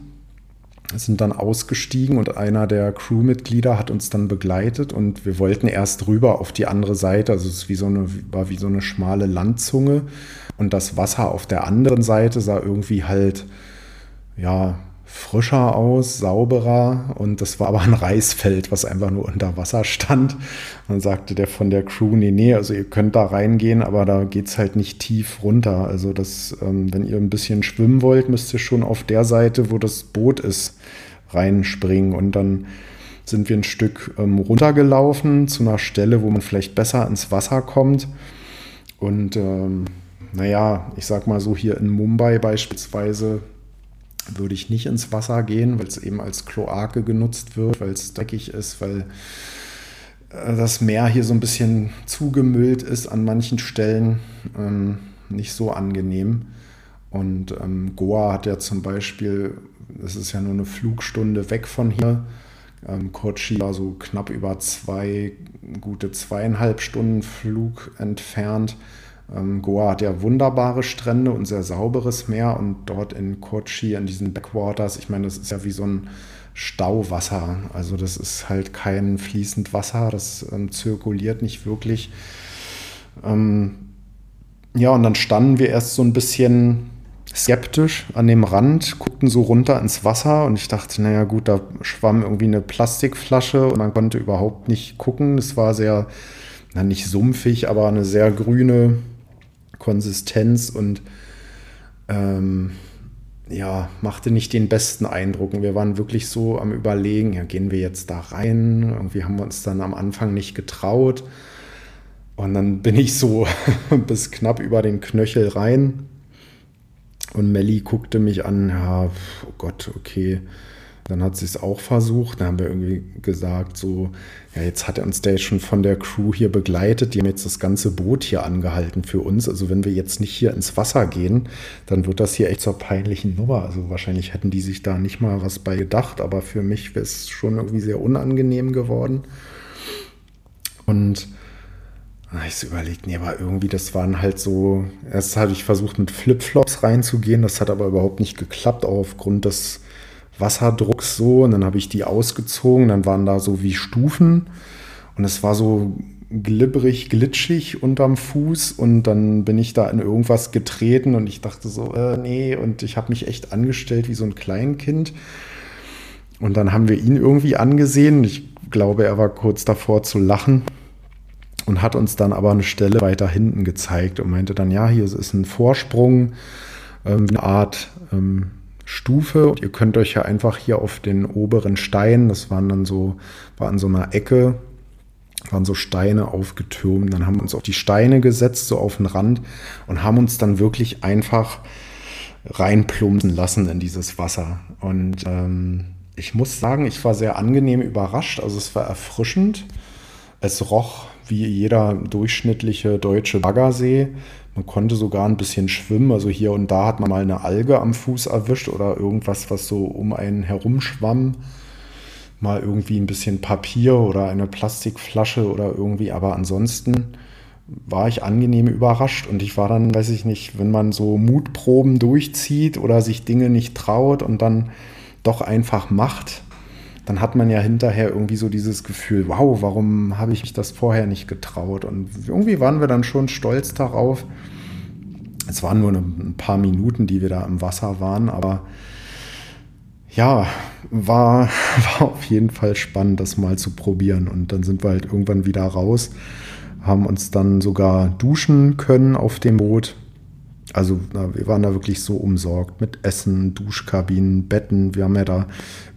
sind dann ausgestiegen und einer der Crewmitglieder hat uns dann begleitet und wir wollten erst rüber auf die andere Seite, also es wie so eine, war wie so eine schmale Landzunge und das Wasser auf der anderen Seite sah irgendwie halt, ja, frischer aus, sauberer und das war aber ein Reisfeld, was einfach nur unter Wasser stand. Dann sagte der von der Crew, nee, nee, also ihr könnt da reingehen, aber da geht es halt nicht tief runter. Also das, ähm, wenn ihr ein bisschen schwimmen wollt, müsst ihr schon auf der Seite, wo das Boot ist, reinspringen und dann sind wir ein Stück ähm, runtergelaufen zu einer Stelle, wo man vielleicht besser ins Wasser kommt. Und ähm, naja, ich sag mal so hier in Mumbai beispielsweise würde ich nicht ins Wasser gehen, weil es eben als Kloake genutzt wird, weil es dreckig ist, weil äh, das Meer hier so ein bisschen zugemüllt ist an manchen Stellen. Ähm, nicht so angenehm. Und ähm, Goa hat ja zum Beispiel, das ist ja nur eine Flugstunde weg von hier. Ähm, Kochi war so knapp über zwei, gute zweieinhalb Stunden Flug entfernt. Ähm, Goa hat ja wunderbare Strände und sehr sauberes Meer und dort in Kochi, in diesen Backwaters, ich meine, das ist ja wie so ein Stauwasser. Also das ist halt kein fließend Wasser, das ähm, zirkuliert nicht wirklich. Ähm, ja, und dann standen wir erst so ein bisschen skeptisch an dem Rand, guckten so runter ins Wasser und ich dachte, naja gut, da schwamm irgendwie eine Plastikflasche und man konnte überhaupt nicht gucken. Es war sehr, na nicht sumpfig, aber eine sehr grüne Konsistenz und ähm, ja, machte nicht den besten Eindruck. Und wir waren wirklich so am Überlegen, ja, gehen wir jetzt da rein? Irgendwie haben wir uns dann am Anfang nicht getraut. Und dann bin ich so bis knapp über den Knöchel rein. Und Melli guckte mich an, ja, oh Gott, okay, dann hat sie es auch versucht. Dann haben wir irgendwie gesagt, so, ja, jetzt hat er uns der schon von der Crew hier begleitet. Die haben jetzt das ganze Boot hier angehalten für uns. Also wenn wir jetzt nicht hier ins Wasser gehen, dann wird das hier echt zur peinlichen Nummer. Also wahrscheinlich hätten die sich da nicht mal was bei gedacht, aber für mich wäre es schon irgendwie sehr unangenehm geworden. Und ich so überlegt, nee, aber irgendwie, das waren halt so, erst hatte ich versucht mit Flipflops reinzugehen, das hat aber überhaupt nicht geklappt, auch aufgrund des Wasserdrucks so. Und dann habe ich die ausgezogen. Dann waren da so wie Stufen. Und es war so glibberig, glitschig unterm Fuß. Und dann bin ich da in irgendwas getreten und ich dachte so, äh, nee. Und ich habe mich echt angestellt wie so ein Kleinkind. Und dann haben wir ihn irgendwie angesehen. Ich glaube, er war kurz davor zu lachen und hat uns dann aber eine Stelle weiter hinten gezeigt und meinte dann, ja, hier ist ein Vorsprung, ähm, eine Art ähm, Stufe. Und ihr könnt euch ja einfach hier auf den oberen Stein, das waren dann so, war an so einer Ecke, waren so Steine aufgetürmt. Dann haben wir uns auf die Steine gesetzt, so auf den Rand und haben uns dann wirklich einfach reinplumpsen lassen in dieses Wasser. Und ähm, ich muss sagen, ich war sehr angenehm überrascht. Also es war erfrischend. Es roch wie jeder durchschnittliche deutsche Baggersee. Man konnte sogar ein bisschen schwimmen. Also hier und da hat man mal eine Alge am Fuß erwischt oder irgendwas, was so um einen herumschwamm. Mal irgendwie ein bisschen Papier oder eine Plastikflasche oder irgendwie. Aber ansonsten war ich angenehm überrascht und ich war dann, weiß ich nicht, wenn man so Mutproben durchzieht oder sich Dinge nicht traut und dann doch einfach macht, dann hat man ja hinterher irgendwie so dieses Gefühl, wow, warum habe ich mich das vorher nicht getraut? Und irgendwie waren wir dann schon stolz darauf, es waren nur ein paar Minuten, die wir da im Wasser waren, aber ja, war, war auf jeden Fall spannend, das mal zu probieren. Und dann sind wir halt irgendwann wieder raus, haben uns dann sogar duschen können auf dem Boot. Also wir waren da wirklich so umsorgt mit Essen, Duschkabinen, Betten. Wir haben ja da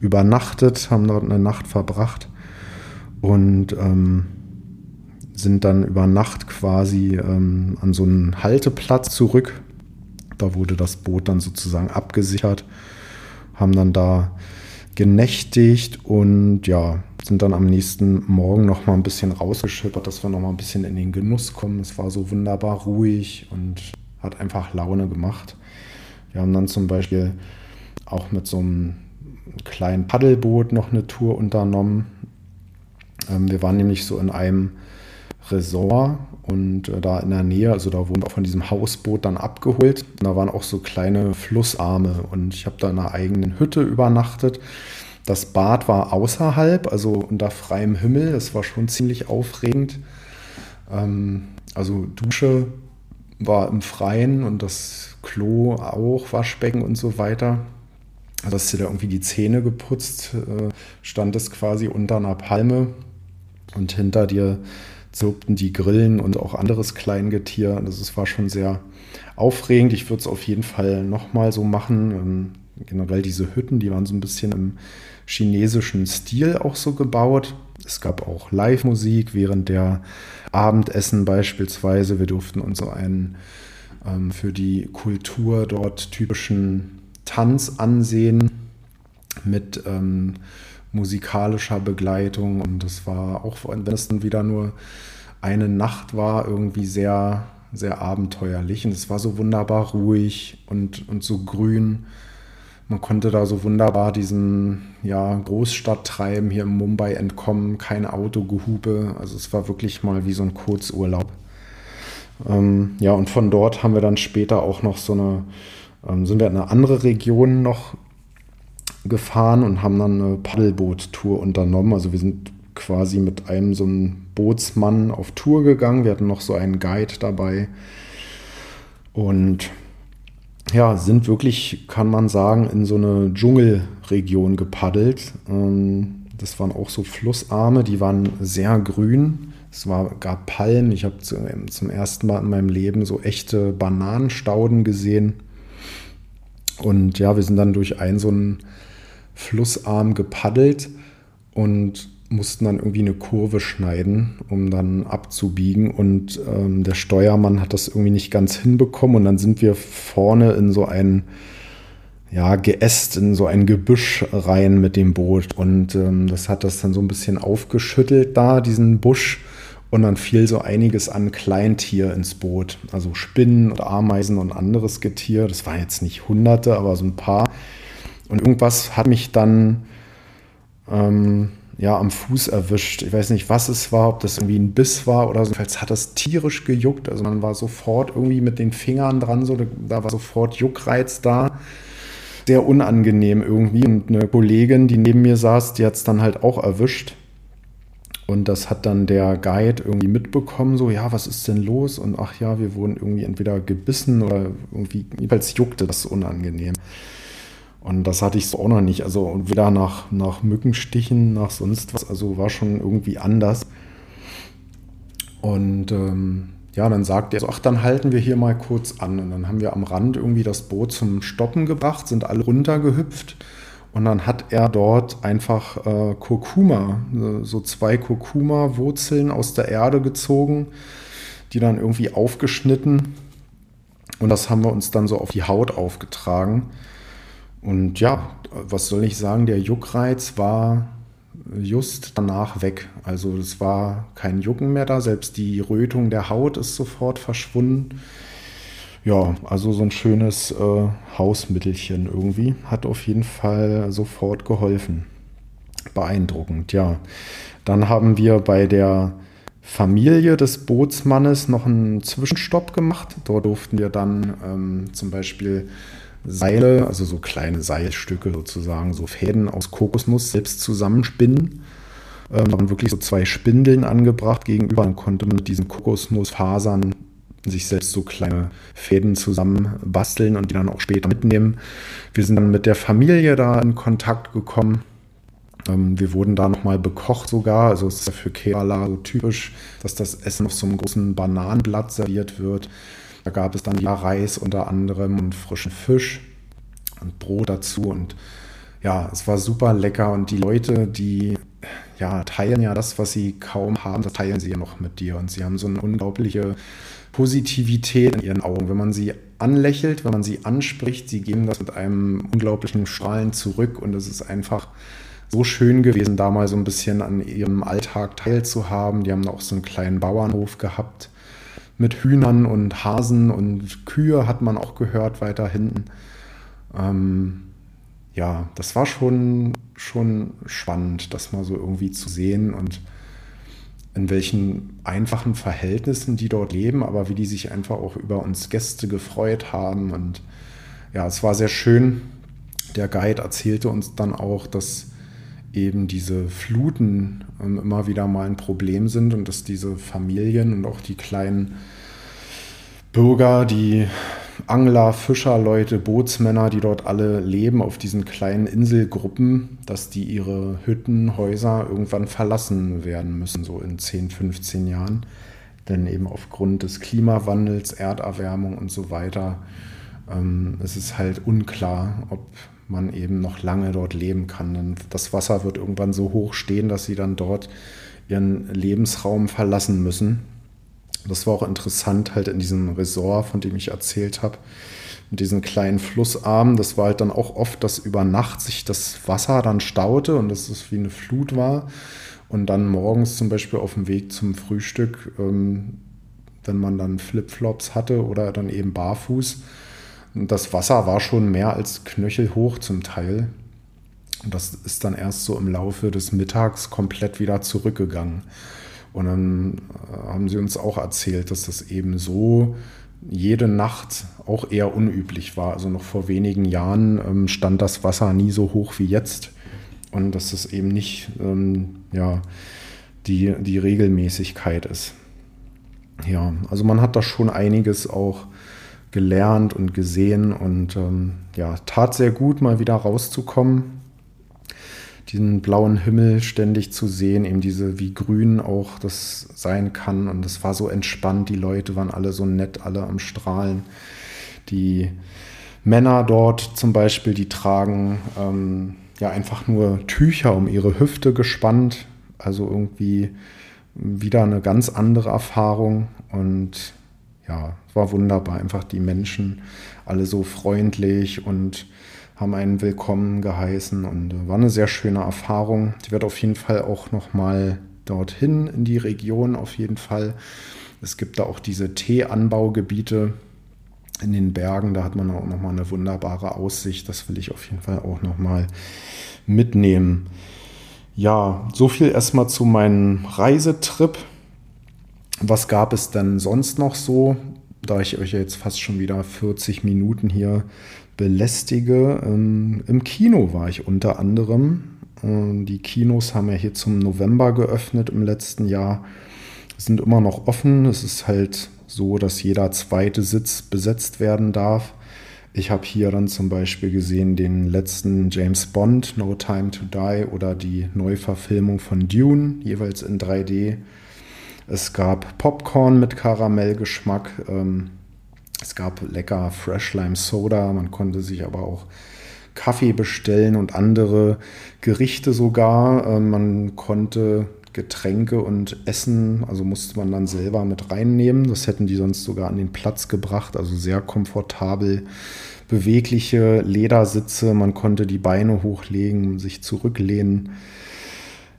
übernachtet, haben dort eine Nacht verbracht und ähm, sind dann über Nacht quasi ähm, an so einen Halteplatz zurück. Da wurde das Boot dann sozusagen abgesichert, haben dann da genächtigt und ja, sind dann am nächsten Morgen noch mal ein bisschen rausgeschippert, dass wir noch mal ein bisschen in den Genuss kommen. Es war so wunderbar ruhig und hat einfach Laune gemacht. Wir haben dann zum Beispiel auch mit so einem kleinen Paddelboot noch eine Tour unternommen. Ähm, wir waren nämlich so in einem Resort und äh, da in der Nähe, also da wurden wir von diesem Hausboot dann abgeholt. Und da waren auch so kleine Flussarme und ich habe da in einer eigenen Hütte übernachtet. Das Bad war außerhalb, also unter freiem Himmel. Das war schon ziemlich aufregend. Ähm, also Dusche war im Freien und das Klo auch, Waschbecken und so weiter. Also hast du da irgendwie die Zähne geputzt, äh, stand es quasi unter einer Palme und hinter dir zirpten die Grillen und auch anderes Kleingetier. Also es war schon sehr aufregend. Ich würde es auf jeden Fall nochmal so machen. Ähm, generell diese Hütten, die waren so ein bisschen im chinesischen Stil auch so gebaut. Es gab auch Live-Musik während der Abendessen beispielsweise. Wir durften uns so einen ähm, für die Kultur dort typischen Tanz ansehen mit ähm, musikalischer Begleitung. Und das war auch, wenn es dann wieder nur eine Nacht war, irgendwie sehr, sehr abenteuerlich. Und es war so wunderbar ruhig und, und so grün. Man konnte da so wunderbar diesem ja, Großstadttreiben hier in Mumbai entkommen, kein Autogehube. Also es war wirklich mal wie so ein Kurzurlaub. Ähm, ja, und von dort haben wir dann später auch noch so eine, ähm, sind wir in eine andere Region noch gefahren und haben dann eine Paddelboot-Tour unternommen. Also wir sind quasi mit einem so einem Bootsmann auf Tour gegangen. Wir hatten noch so einen Guide dabei. Und ja, sind wirklich, kann man sagen, in so eine Dschungelregion gepaddelt. Ähm, das waren auch so Flussarme, die waren sehr grün. Es war, gab Palmen. Ich habe zum ersten Mal in meinem Leben so echte Bananenstauden gesehen. Und ja, wir sind dann durch einen so einen Flussarm gepaddelt und mussten dann irgendwie eine Kurve schneiden, um dann abzubiegen. Und ähm, der Steuermann hat das irgendwie nicht ganz hinbekommen. Und dann sind wir vorne in so ein, ja, Geäst, in so ein Gebüsch rein mit dem Boot. Und ähm, das hat das dann so ein bisschen aufgeschüttelt da, diesen Busch. Und dann fiel so einiges an Kleintier ins Boot. Also Spinnen und Ameisen und anderes Getier. Das war jetzt nicht Hunderte, aber so ein paar. Und irgendwas hat mich dann ähm, ja, am Fuß erwischt. Ich weiß nicht, was es war, ob das irgendwie ein Biss war oder so. Jedenfalls hat das tierisch gejuckt. Also man war sofort irgendwie mit den Fingern dran, so, da war sofort Juckreiz da. Sehr unangenehm irgendwie. Und eine Kollegin, die neben mir saß, die hat es dann halt auch erwischt. Und das hat dann der Guide irgendwie mitbekommen, so, ja, was ist denn los? Und ach ja, wir wurden irgendwie entweder gebissen oder irgendwie, jedenfalls juckte das unangenehm. Und das hatte ich so auch noch nicht. Also weder nach, nach Mückenstichen, nach sonst was. Also war schon irgendwie anders. Und ähm, ja, dann sagt er so, ach, dann halten wir hier mal kurz an. Und dann haben wir am Rand irgendwie das Boot zum Stoppen gebracht, sind alle runtergehüpft. Und dann hat er dort einfach äh, Kurkuma, so zwei Kurkuma-Wurzeln aus der Erde gezogen, die dann irgendwie aufgeschnitten. Und das haben wir uns dann so auf die Haut aufgetragen. Und ja, was soll ich sagen, der Juckreiz war just danach weg. Also es war kein Jucken mehr da, selbst die Rötung der Haut ist sofort verschwunden. Ja, also so ein schönes äh, Hausmittelchen irgendwie hat auf jeden Fall sofort geholfen. Beeindruckend, ja. Dann haben wir bei der Familie des Bootsmannes noch einen Zwischenstopp gemacht. Dort durften wir dann ähm, zum Beispiel Seile, also so kleine Seilstücke sozusagen, so Fäden aus Kokosnuss selbst zusammenspinnen. Ähm, da waren wirklich so zwei Spindeln angebracht gegenüber. Dann konnte man mit diesen Kokosnussfasern sich selbst so kleine Fäden zusammen basteln und die dann auch später mitnehmen. Wir sind dann mit der Familie da in Kontakt gekommen. Ähm, wir wurden da nochmal bekocht sogar. Also es ist ja für Kerala so typisch, dass das Essen auf so einem großen Bananenblatt serviert wird. Da gab es dann ja Reis unter anderem und frischen Fisch und Brot dazu. Und ja, es war super lecker. Und die Leute, die ja, teilen ja das, was sie kaum haben, das teilen sie ja noch mit dir. Und sie haben so eine unglaubliche Positivität in ihren Augen. Wenn man sie anlächelt, wenn man sie anspricht, sie geben das mit einem unglaublichen Strahlen zurück. Und es ist einfach so schön gewesen, da mal so ein bisschen an ihrem Alltag teilzuhaben. Die haben auch so einen kleinen Bauernhof gehabt mit Hühnern und Hasen und Kühe hat man auch gehört weiter hinten. Ähm, ja, das war schon, schon spannend, das mal so irgendwie zu sehen und in welchen einfachen Verhältnissen die dort leben, aber wie die sich einfach auch über uns Gäste gefreut haben. Und ja, es war sehr schön. Der Guide erzählte uns dann auch, dass eben diese Fluten ähm, immer wieder mal ein Problem sind und dass diese Familien und auch die kleinen Bürger, die Angler, Fischerleute, Bootsmänner, die dort alle leben auf diesen kleinen Inselgruppen, dass die ihre Hütten, Häuser irgendwann verlassen werden müssen, so in 10, 15 Jahren. Denn eben aufgrund des Klimawandels, Erderwärmung und so weiter, ähm, es ist halt unklar, ob man eben noch lange dort leben kann. Denn das Wasser wird irgendwann so hoch stehen, dass sie dann dort ihren Lebensraum verlassen müssen. Das war auch interessant, halt in diesem Resort, von dem ich erzählt habe, mit diesen kleinen Flussarmen. Das war halt dann auch oft, dass über Nacht sich das Wasser dann staute und dass es wie eine Flut war. Und dann morgens zum Beispiel auf dem Weg zum Frühstück, ähm, wenn man dann Flipflops hatte oder dann eben barfuß, das Wasser war schon mehr als knöchelhoch zum Teil. Und das ist dann erst so im Laufe des Mittags komplett wieder zurückgegangen. Und dann äh, haben sie uns auch erzählt, dass das eben so jede Nacht auch eher unüblich war. Also noch vor wenigen Jahren ähm, stand das Wasser nie so hoch wie jetzt. Und dass das eben nicht ähm, ja, die, die Regelmäßigkeit ist. Ja, also man hat da schon einiges auch gelernt und gesehen und ähm, ja, tat sehr gut, mal wieder rauszukommen. Diesen blauen Himmel ständig zu sehen, eben diese, wie grün auch das sein kann. Und es war so entspannt, die Leute waren alle so nett, alle am Strahlen. Die Männer dort zum Beispiel, die tragen ähm, ja einfach nur Tücher um ihre Hüfte gespannt. Also irgendwie wieder eine ganz andere Erfahrung. Und ja, war wunderbar, einfach die Menschen alle so freundlich und haben einen willkommen geheißen und äh, war eine sehr schöne Erfahrung. Ich werde auf jeden Fall auch noch mal dorthin in die Region auf jeden Fall. Es gibt da auch diese Teeanbaugebiete in den Bergen, da hat man auch noch mal eine wunderbare Aussicht. Das will ich auf jeden Fall auch noch mal mitnehmen. Ja, so viel erstmal zu meinem Reisetrip. Was gab es denn sonst noch so? Da ich euch jetzt fast schon wieder 40 Minuten hier belästige. Ähm, Im Kino war ich unter anderem. Ähm, die Kinos haben ja hier zum November geöffnet im letzten Jahr. Sind immer noch offen. Es ist halt so, dass jeder zweite Sitz besetzt werden darf. Ich habe hier dann zum Beispiel gesehen den letzten James Bond, No Time to Die, oder die Neuverfilmung von Dune, jeweils in 3D. Es gab Popcorn mit Karamellgeschmack. Ähm, es gab lecker Fresh Lime Soda. Man konnte sich aber auch Kaffee bestellen und andere Gerichte sogar. Ähm, man konnte Getränke und Essen, also musste man dann selber mit reinnehmen. Das hätten die sonst sogar an den Platz gebracht. Also sehr komfortabel, bewegliche Ledersitze. Man konnte die Beine hochlegen, sich zurücklehnen.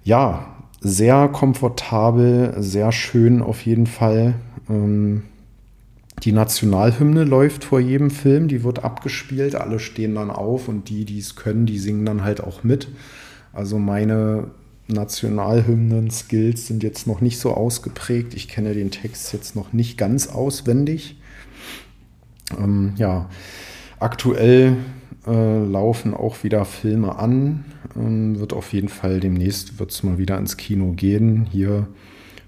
Ja, sehr komfortabel, sehr schön auf jeden Fall. Ähm, die Nationalhymne läuft vor jedem Film, die wird abgespielt, alle stehen dann auf und die, die es können, die singen dann halt auch mit. Also meine Nationalhymnen-Skills sind jetzt noch nicht so ausgeprägt. Ich kenne den Text jetzt noch nicht ganz auswendig. Ähm, ja, aktuell äh, laufen auch wieder Filme an. Ähm, wird auf jeden Fall demnächst wird's mal wieder ins Kino gehen. Hier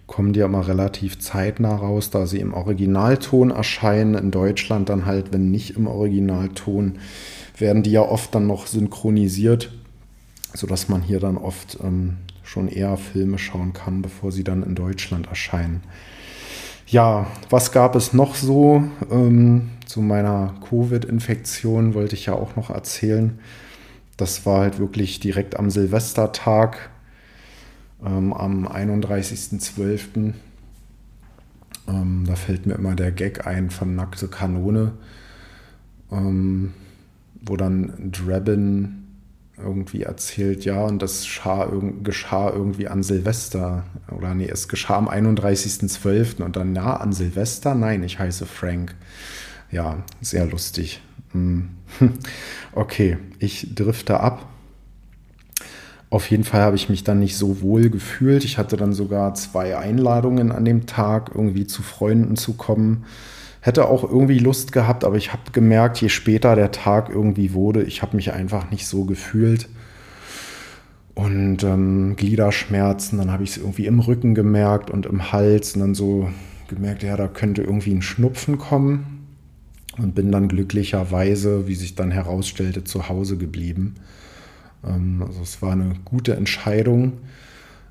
kommen die ja mal relativ zeitnah raus, da sie im Originalton erscheinen. In Deutschland dann halt, wenn nicht im Originalton, werden die ja oft dann noch synchronisiert, sodass man hier dann oft ähm, schon eher Filme schauen kann, bevor sie dann in Deutschland erscheinen. Ja, was gab es noch so? Ähm, zu meiner Covid-Infektion wollte ich ja auch noch erzählen. Das war halt wirklich direkt am Silvestertag, ähm, am 31.12. Ähm, da fällt mir immer der Gag ein von Nackte Kanone, ähm, wo dann Drabin irgendwie erzählt, ja, und das geschah, geschah irgendwie an Silvester. Oder nee, es geschah am 31.12. Und dann, ja, an Silvester? Nein, ich heiße Frank. Ja, sehr lustig. Hm. Okay, ich drifte ab. Auf jeden Fall habe ich mich dann nicht so wohl gefühlt. Ich hatte dann sogar zwei Einladungen an dem Tag, irgendwie zu Freunden zu kommen hätte auch irgendwie Lust gehabt, aber ich habe gemerkt, je später der Tag irgendwie wurde, ich habe mich einfach nicht so gefühlt. Und ähm, Gliederschmerzen, dann habe ich es irgendwie im Rücken gemerkt und im Hals und dann so gemerkt, ja, da könnte irgendwie ein Schnupfen kommen. Und bin dann glücklicherweise, wie sich dann herausstellte, zu Hause geblieben. Ähm, also es war eine gute Entscheidung.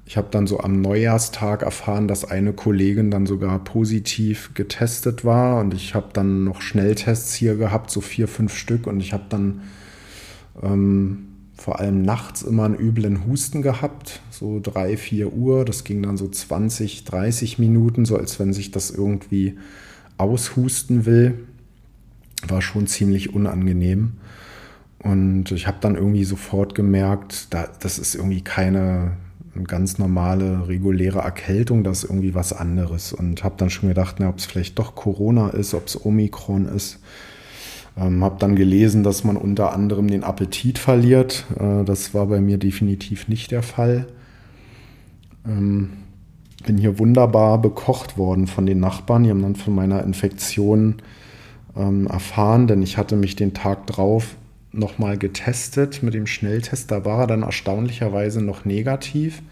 Ich habe dann so am Neujahrstag erfahren, dass eine Kollegin dann sogar positiv getestet war und ich habe dann noch Schnelltests hier gehabt, so vier, fünf Stück und ich habe dann ähm, vor allem nachts immer einen üblen Husten gehabt, so drei, vier Uhr. Das ging dann so 20, 30 Minuten, so als wenn sich das irgendwie aushusten will. War schon ziemlich unangenehm. Und ich habe dann irgendwie sofort gemerkt, da, das ist irgendwie keine eine ganz normale, reguläre Erkältung, das ist irgendwie was anderes. Und habe dann schon gedacht, ob es vielleicht doch Corona ist, ob es Omikron ist. Ähm, habe dann gelesen, dass man unter anderem den Appetit verliert. Äh, das war bei mir definitiv nicht der Fall. Ähm, bin hier wunderbar bekocht worden von den Nachbarn. Die haben dann von meiner Infektion ähm, erfahren, denn ich hatte mich den Tag drauf nochmal getestet mit dem Schnelltest. Da war er dann erstaunlicherweise noch negativ.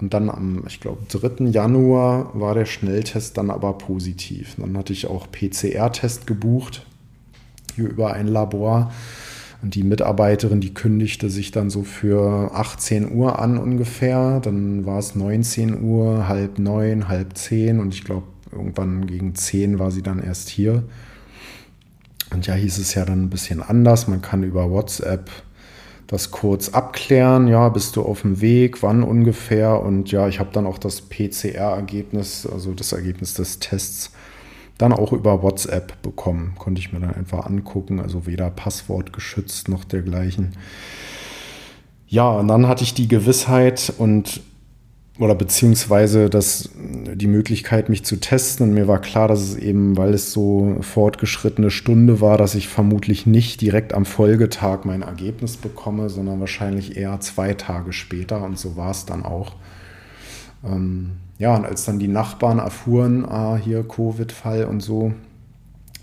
Und dann am, ich glaube, 3. Januar war der Schnelltest dann aber positiv. Dann hatte ich auch PCR-Test gebucht hier über ein Labor. Und die Mitarbeiterin, die kündigte sich dann so für 18 Uhr an ungefähr. Dann war es 19 Uhr, halb neun, halb zehn und ich glaube, irgendwann gegen 10 war sie dann erst hier. Und ja, hieß es ja dann ein bisschen anders. Man kann über WhatsApp das kurz abklären. Ja, bist du auf dem Weg? Wann ungefähr? Und ja, ich habe dann auch das PCR-Ergebnis, also das Ergebnis des Tests, dann auch über WhatsApp bekommen. Konnte ich mir dann einfach angucken. Also weder Passwort geschützt noch dergleichen. Ja, und dann hatte ich die Gewissheit und oder beziehungsweise das, die Möglichkeit, mich zu testen. Und mir war klar, dass es eben, weil es so fortgeschrittene Stunde war, dass ich vermutlich nicht direkt am Folgetag mein Ergebnis bekomme, sondern wahrscheinlich eher zwei Tage später. Und so war es dann auch. Ähm, ja, und als dann die Nachbarn erfuhren, ah, hier Covid-Fall und so,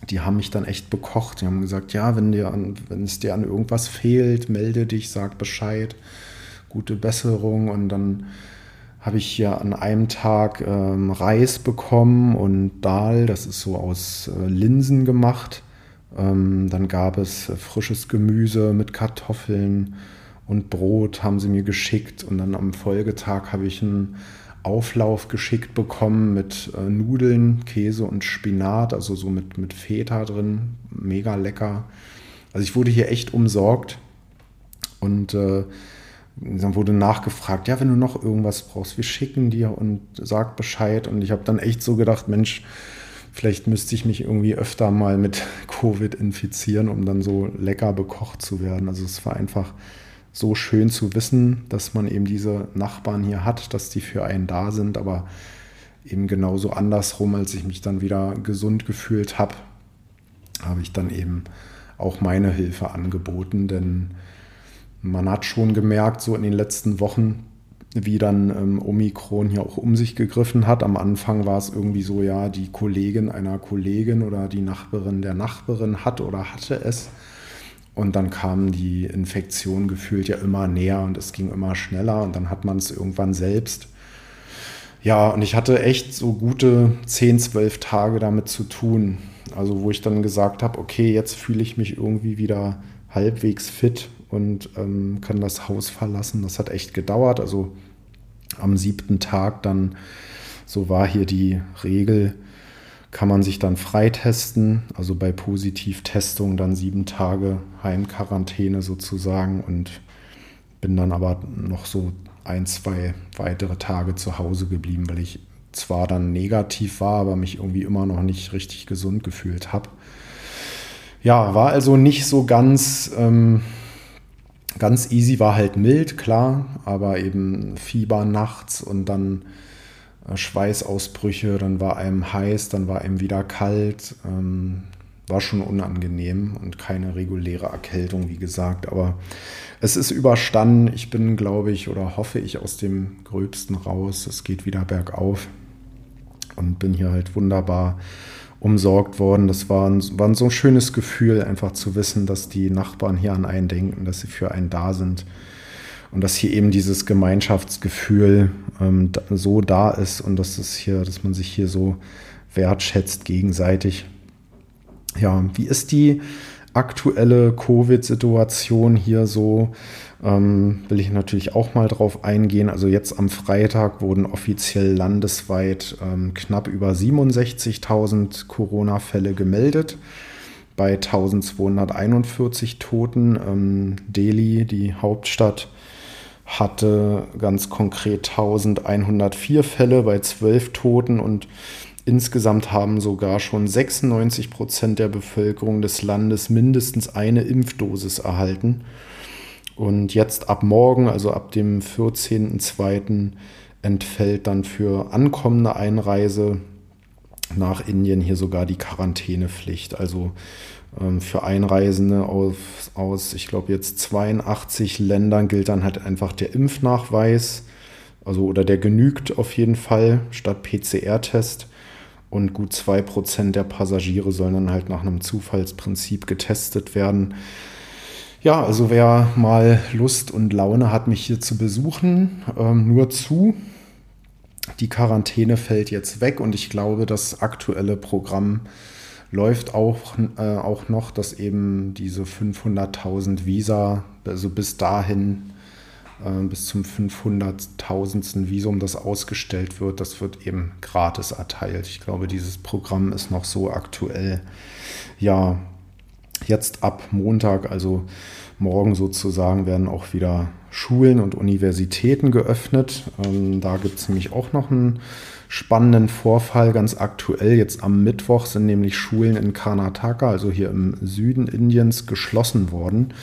die haben mich dann echt bekocht. Die haben gesagt, ja, wenn, dir an, wenn es dir an irgendwas fehlt, melde dich, sag Bescheid, gute Besserung und dann habe ich hier an einem Tag ähm, Reis bekommen und Dahl, das ist so aus äh, Linsen gemacht. Ähm, dann gab es äh, frisches Gemüse mit Kartoffeln und Brot haben sie mir geschickt und dann am Folgetag habe ich einen Auflauf geschickt bekommen mit äh, Nudeln, Käse und Spinat, also so mit, mit Feta drin, mega lecker. Also ich wurde hier echt umsorgt und äh, dann wurde nachgefragt, ja, wenn du noch irgendwas brauchst, wir schicken dir und sag Bescheid. Und ich habe dann echt so gedacht, Mensch, vielleicht müsste ich mich irgendwie öfter mal mit Covid infizieren, um dann so lecker bekocht zu werden. Also es war einfach so schön zu wissen, dass man eben diese Nachbarn hier hat, dass die für einen da sind, aber eben genauso andersrum, als ich mich dann wieder gesund gefühlt habe, habe ich dann eben auch meine Hilfe angeboten, denn man hat schon gemerkt, so in den letzten Wochen, wie dann ähm, Omikron hier auch um sich gegriffen hat. Am Anfang war es irgendwie so, ja, die Kollegin einer Kollegin oder die Nachbarin der Nachbarin hat oder hatte es. Und dann kam die Infektion gefühlt ja immer näher und es ging immer schneller und dann hat man es irgendwann selbst. Ja, und ich hatte echt so gute 10, 12 Tage damit zu tun. Also wo ich dann gesagt habe, okay, jetzt fühle ich mich irgendwie wieder halbwegs fit und ähm, kann das Haus verlassen. Das hat echt gedauert. Also am siebten Tag dann, so war hier die Regel, kann man sich dann freitesten, also bei Positivtestung dann sieben Tage Heimquarantäne sozusagen und bin dann aber noch so ein, zwei weitere Tage zu Hause geblieben, weil ich zwar dann negativ war, aber mich irgendwie immer noch nicht richtig gesund gefühlt habe. Ja, war also nicht so ganz, ähm, ganz easy, war halt mild, klar, aber eben Fieber nachts und dann äh, Schweißausbrüche, dann war einem heiß, dann war einem wieder kalt. Ähm, war schon unangenehm und keine reguläre Erkältung, wie gesagt. Aber es ist überstanden. Ich bin, glaube ich, oder hoffe ich aus dem Gröbsten raus. Es geht wieder bergauf und bin hier halt wunderbar umsorgt worden. Das war ein, war ein so schönes Gefühl, einfach zu wissen, dass die Nachbarn hier an einen denken, dass sie für einen da sind und dass hier eben dieses Gemeinschaftsgefühl ähm, so da ist und dass es hier, dass man sich hier so wertschätzt gegenseitig. Ja, wie ist die aktuelle Covid-Situation hier so? Ähm, will ich natürlich auch mal drauf eingehen. Also jetzt am Freitag wurden offiziell landesweit ähm, knapp über 67.000 Corona-Fälle gemeldet bei 1241 Toten. Ähm, Delhi, die Hauptstadt, hatte ganz konkret 1104 Fälle bei 12 Toten und insgesamt haben sogar schon 96 Prozent der Bevölkerung des Landes mindestens eine Impfdosis erhalten. Und jetzt ab morgen, also ab dem 14.02., entfällt dann für ankommende Einreise nach Indien hier sogar die Quarantänepflicht. Also ähm, für Einreisende aus, aus ich glaube, jetzt 82 Ländern gilt dann halt einfach der Impfnachweis. Also, oder der genügt auf jeden Fall statt PCR-Test. Und gut 2% der Passagiere sollen dann halt nach einem Zufallsprinzip getestet werden. Ja, also wer mal Lust und Laune hat, mich hier zu besuchen, ähm, nur zu. Die Quarantäne fällt jetzt weg und ich glaube, das aktuelle Programm läuft auch, äh, auch noch, dass eben diese 500.000 Visa, also bis dahin, äh, bis zum 500.000. Visum, das ausgestellt wird, das wird eben gratis erteilt. Ich glaube, dieses Programm ist noch so aktuell. Ja, jetzt ab Montag, also morgen sozusagen, werden auch wieder Schulen und Universitäten geöffnet. Ähm, da gibt es nämlich auch noch einen spannenden Vorfall, ganz aktuell. Jetzt am Mittwoch sind nämlich Schulen in Karnataka, also hier im Süden Indiens, geschlossen worden.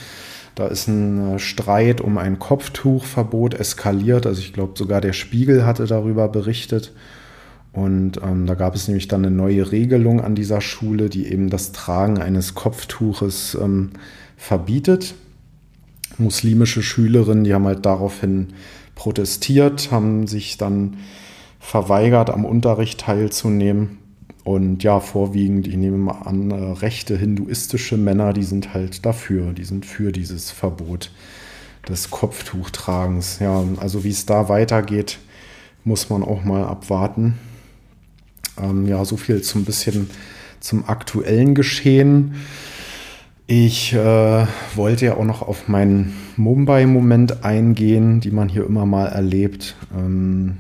Da ist ein äh, Streit um ein Kopftuchverbot eskaliert. Also ich glaube, sogar der Spiegel hatte darüber berichtet. Und ähm, da gab es nämlich dann eine neue Regelung an dieser Schule, die eben das Tragen eines Kopftuches ähm, verbietet. Muslimische Schülerinnen, die haben halt daraufhin protestiert, haben sich dann verweigert, am Unterricht teilzunehmen. Und ja, vorwiegend, ich nehme mal an, äh, rechte hinduistische Männer, die sind halt dafür, die sind für dieses Verbot des Kopftuchtragens. Ja, also wie es da weitergeht, muss man auch mal abwarten. Ähm, ja, so viel zum bisschen zum aktuellen Geschehen. Ich äh, wollte ja auch noch auf meinen Mumbai-Moment eingehen, die man hier immer mal erlebt. Ähm,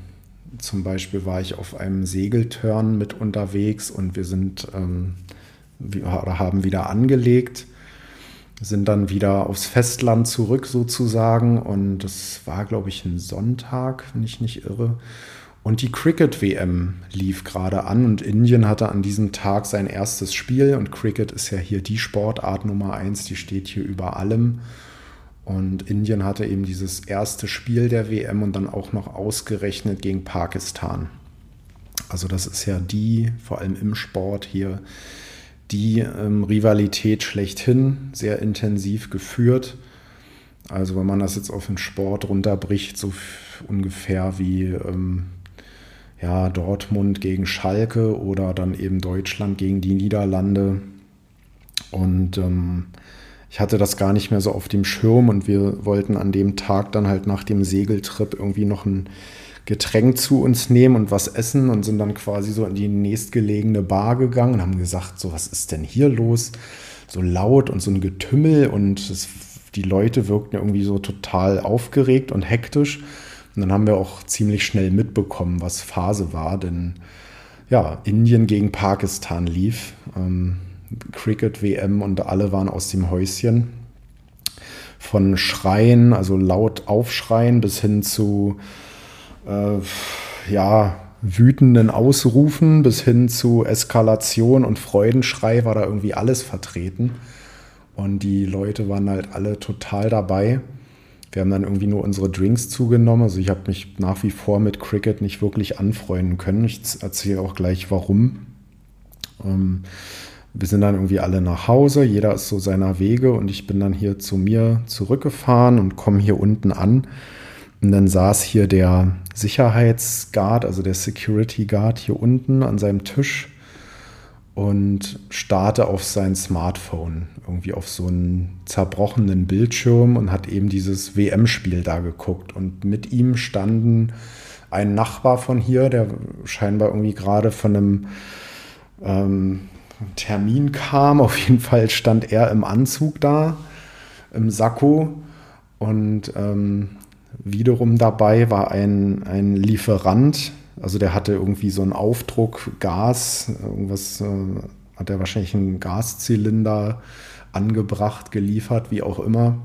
zum Beispiel war ich auf einem Segeltörn mit unterwegs und wir sind ähm, wir haben wieder angelegt, sind dann wieder aufs Festland zurück sozusagen und das war, glaube ich, ein Sonntag, wenn ich nicht irre. Und die Cricket-WM lief gerade an und Indien hatte an diesem Tag sein erstes Spiel und Cricket ist ja hier die Sportart Nummer eins, die steht hier über allem. Und Indien hatte eben dieses erste Spiel der WM und dann auch noch ausgerechnet gegen Pakistan. Also das ist ja die, vor allem im Sport hier, die ähm, Rivalität schlechthin, sehr intensiv geführt. Also wenn man das jetzt auf den Sport runterbricht, so ungefähr wie ähm, ja, Dortmund gegen Schalke oder dann eben Deutschland gegen die Niederlande. Und ähm, ich hatte das gar nicht mehr so auf dem Schirm und wir wollten an dem Tag dann halt nach dem Segeltrip irgendwie noch ein Getränk zu uns nehmen und was essen und sind dann quasi so in die nächstgelegene Bar gegangen und haben gesagt, so was ist denn hier los? So laut und so ein Getümmel und es, die Leute wirkten irgendwie so total aufgeregt und hektisch. Und dann haben wir auch ziemlich schnell mitbekommen, was Phase war, denn ja, Indien gegen Pakistan lief. Ähm, Cricket-WM und alle waren aus dem Häuschen. Von Schreien, also laut Aufschreien, bis hin zu äh, ja, wütenden Ausrufen, bis hin zu Eskalation und Freudenschrei war da irgendwie alles vertreten. Und die Leute waren halt alle total dabei. Wir haben dann irgendwie nur unsere Drinks zugenommen. Also ich habe mich nach wie vor mit Cricket nicht wirklich anfreunden können. Ich erzähle auch gleich warum. Ähm, wir sind dann irgendwie alle nach Hause, jeder ist so seiner Wege und ich bin dann hier zu mir zurückgefahren und komme hier unten an. Und dann saß hier der Sicherheitsguard, also der Security Guard hier unten an seinem Tisch und starrte auf sein Smartphone, irgendwie auf so einen zerbrochenen Bildschirm und hat eben dieses WM-Spiel da geguckt. Und mit ihm standen ein Nachbar von hier, der scheinbar irgendwie gerade von einem ähm, Termin kam. Auf jeden Fall stand er im Anzug da, im Sakko. Und ähm, wiederum dabei war ein, ein Lieferant, also der hatte irgendwie so einen Aufdruck, Gas, irgendwas äh, hat er wahrscheinlich einen Gaszylinder angebracht, geliefert, wie auch immer.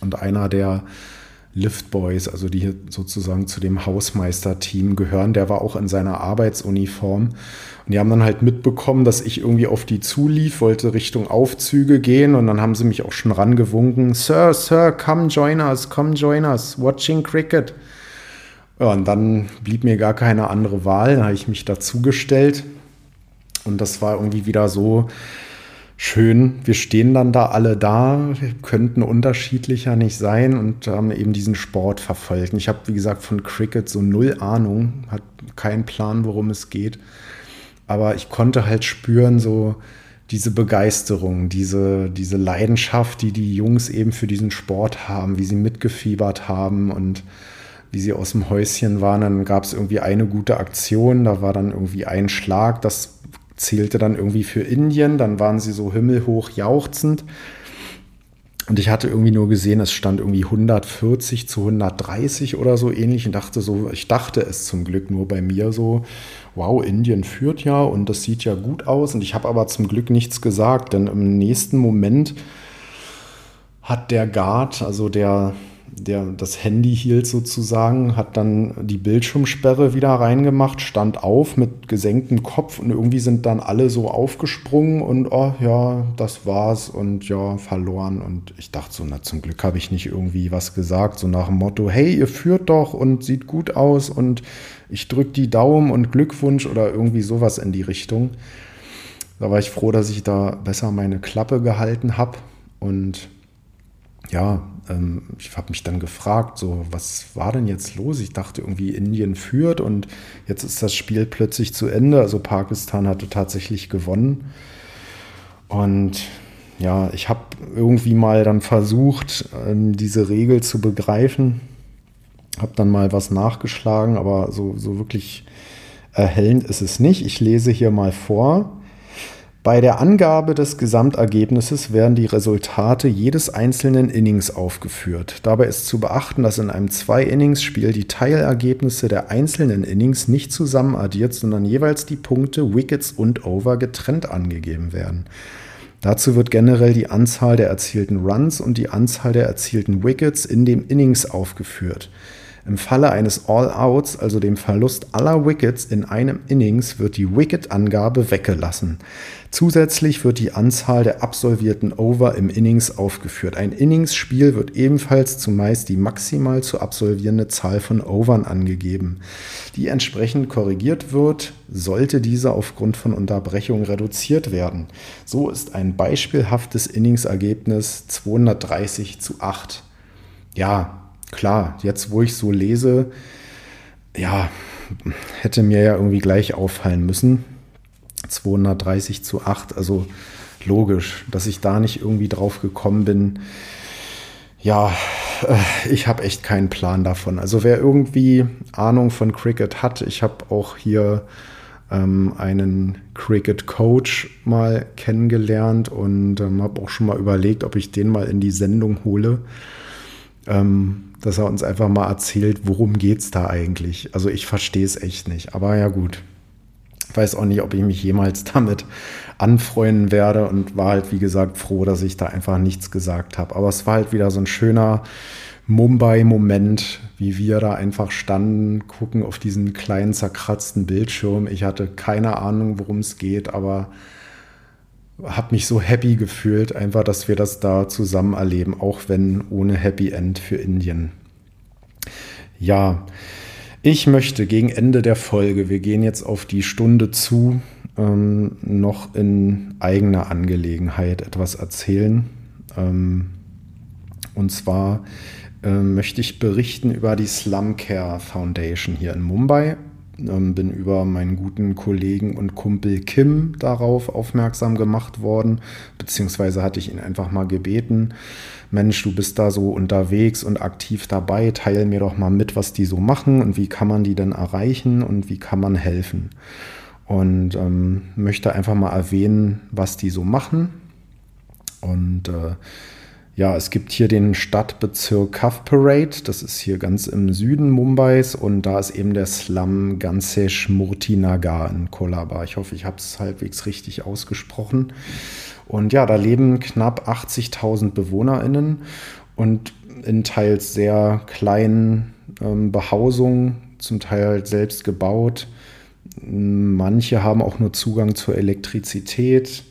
Und einer der Liftboys, also die sozusagen zu dem Hausmeisterteam gehören, der war auch in seiner Arbeitsuniform. Und die haben dann halt mitbekommen, dass ich irgendwie auf die zulief, wollte Richtung Aufzüge gehen und dann haben sie mich auch schon rangewunken. Sir, Sir, come join us, come join us, watching cricket. Ja, und dann blieb mir gar keine andere Wahl. Dann habe ich mich dazugestellt. Und das war irgendwie wieder so schön. Wir stehen dann da alle da, könnten unterschiedlicher nicht sein und haben eben diesen Sport verfolgt. Ich habe, wie gesagt, von Cricket so null Ahnung, hat keinen Plan, worum es geht. Aber ich konnte halt spüren, so diese Begeisterung, diese, diese Leidenschaft, die die Jungs eben für diesen Sport haben, wie sie mitgefiebert haben und wie sie aus dem Häuschen waren. Dann gab es irgendwie eine gute Aktion, da war dann irgendwie ein Schlag, das zählte dann irgendwie für Indien, dann waren sie so himmelhoch jauchzend. Und ich hatte irgendwie nur gesehen, es stand irgendwie 140 zu 130 oder so ähnlich und dachte so, ich dachte es zum Glück nur bei mir so, wow, Indien führt ja und das sieht ja gut aus. Und ich habe aber zum Glück nichts gesagt, denn im nächsten Moment hat der Guard, also der der das Handy hielt sozusagen, hat dann die Bildschirmsperre wieder reingemacht, stand auf mit gesenktem Kopf und irgendwie sind dann alle so aufgesprungen und oh ja, das war's und ja, verloren. Und ich dachte so, na zum Glück habe ich nicht irgendwie was gesagt, so nach dem Motto, hey, ihr führt doch und sieht gut aus und ich drücke die Daumen und Glückwunsch oder irgendwie sowas in die Richtung. Da war ich froh, dass ich da besser meine Klappe gehalten habe und ja, ich habe mich dann gefragt, so, was war denn jetzt los? Ich dachte irgendwie, Indien führt und jetzt ist das Spiel plötzlich zu Ende. Also Pakistan hatte tatsächlich gewonnen. Und ja, ich habe irgendwie mal dann versucht, ähm, diese Regel zu begreifen. Habe dann mal was nachgeschlagen, aber so, so wirklich erhellend ist es nicht. Ich lese hier mal vor. Bei der Angabe des Gesamtergebnisses werden die Resultate jedes einzelnen Innings aufgeführt. Dabei ist zu beachten, dass in einem Zwei-Innings-Spiel die Teilergebnisse der einzelnen Innings nicht zusammen addiert, sondern jeweils die Punkte, Wickets und Over getrennt angegeben werden. Dazu wird generell die Anzahl der erzielten Runs und die Anzahl der erzielten Wickets in dem Innings aufgeführt. Im Falle eines All-Outs, also dem Verlust aller Wickets in einem Innings, wird die Wicket-Angabe weggelassen. Zusätzlich wird die Anzahl der absolvierten Over im Innings aufgeführt. Ein Inningsspiel wird ebenfalls zumeist die maximal zu absolvierende Zahl von Overn angegeben, die entsprechend korrigiert wird, sollte diese aufgrund von Unterbrechung reduziert werden. So ist ein beispielhaftes Inningsergebnis 230 zu 8. Ja, klar, jetzt wo ich so lese, ja, hätte mir ja irgendwie gleich auffallen müssen 230 zu 8. Also logisch, dass ich da nicht irgendwie drauf gekommen bin. Ja, äh, ich habe echt keinen Plan davon. Also wer irgendwie Ahnung von Cricket hat, ich habe auch hier ähm, einen Cricket-Coach mal kennengelernt und ähm, habe auch schon mal überlegt, ob ich den mal in die Sendung hole. Ähm, dass er uns einfach mal erzählt, worum geht es da eigentlich. Also ich verstehe es echt nicht. Aber ja gut, weiß auch nicht, ob ich mich jemals damit anfreunden werde und war halt, wie gesagt, froh, dass ich da einfach nichts gesagt habe. Aber es war halt wieder so ein schöner Mumbai-Moment, wie wir da einfach standen, gucken auf diesen kleinen zerkratzten Bildschirm. Ich hatte keine Ahnung, worum es geht, aber habe mich so happy gefühlt, einfach, dass wir das da zusammen erleben, auch wenn ohne Happy End für Indien. Ja, ich möchte gegen Ende der Folge, wir gehen jetzt auf die Stunde zu, ähm, noch in eigener Angelegenheit etwas erzählen. Ähm, und zwar äh, möchte ich berichten über die Slum Care Foundation hier in Mumbai. Ähm, bin über meinen guten Kollegen und Kumpel Kim darauf aufmerksam gemacht worden, beziehungsweise hatte ich ihn einfach mal gebeten, Mensch, du bist da so unterwegs und aktiv dabei, teil mir doch mal mit, was die so machen und wie kann man die denn erreichen und wie kann man helfen. Und ähm, möchte einfach mal erwähnen, was die so machen. Und äh, ja, es gibt hier den Stadtbezirk Kav Parade, das ist hier ganz im Süden Mumbais und da ist eben der Slum Gansesh Murtinagar in Kolaba. Ich hoffe, ich habe es halbwegs richtig ausgesprochen. Und ja, da leben knapp 80.000 BewohnerInnen und in teils sehr kleinen ähm, Behausungen, zum Teil selbst gebaut. Manche haben auch nur Zugang zur Elektrizität.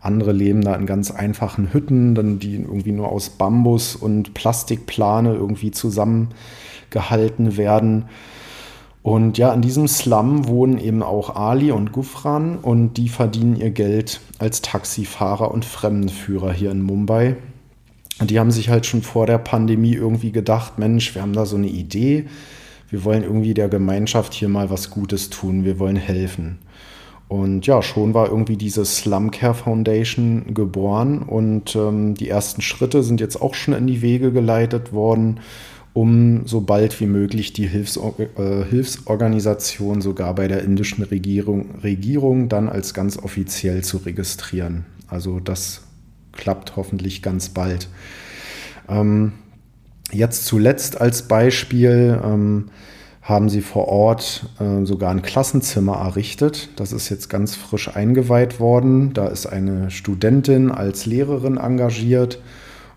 Andere leben da in ganz einfachen Hütten, dann die irgendwie nur aus Bambus und Plastikplane irgendwie zusammengehalten werden. Und ja, in diesem Slum wohnen eben auch Ali und Gufran und die verdienen ihr Geld als Taxifahrer und Fremdenführer hier in Mumbai. Und die haben sich halt schon vor der Pandemie irgendwie gedacht, Mensch, wir haben da so eine Idee, wir wollen irgendwie der Gemeinschaft hier mal was Gutes tun, wir wollen helfen. Und ja, schon war irgendwie diese Slum Care Foundation geboren und ähm, die ersten Schritte sind jetzt auch schon in die Wege geleitet worden um so bald wie möglich die Hilfsor äh, Hilfsorganisation sogar bei der indischen Regierung, Regierung dann als ganz offiziell zu registrieren. Also das klappt hoffentlich ganz bald. Ähm, jetzt zuletzt als Beispiel ähm, haben sie vor Ort äh, sogar ein Klassenzimmer errichtet. Das ist jetzt ganz frisch eingeweiht worden. Da ist eine Studentin als Lehrerin engagiert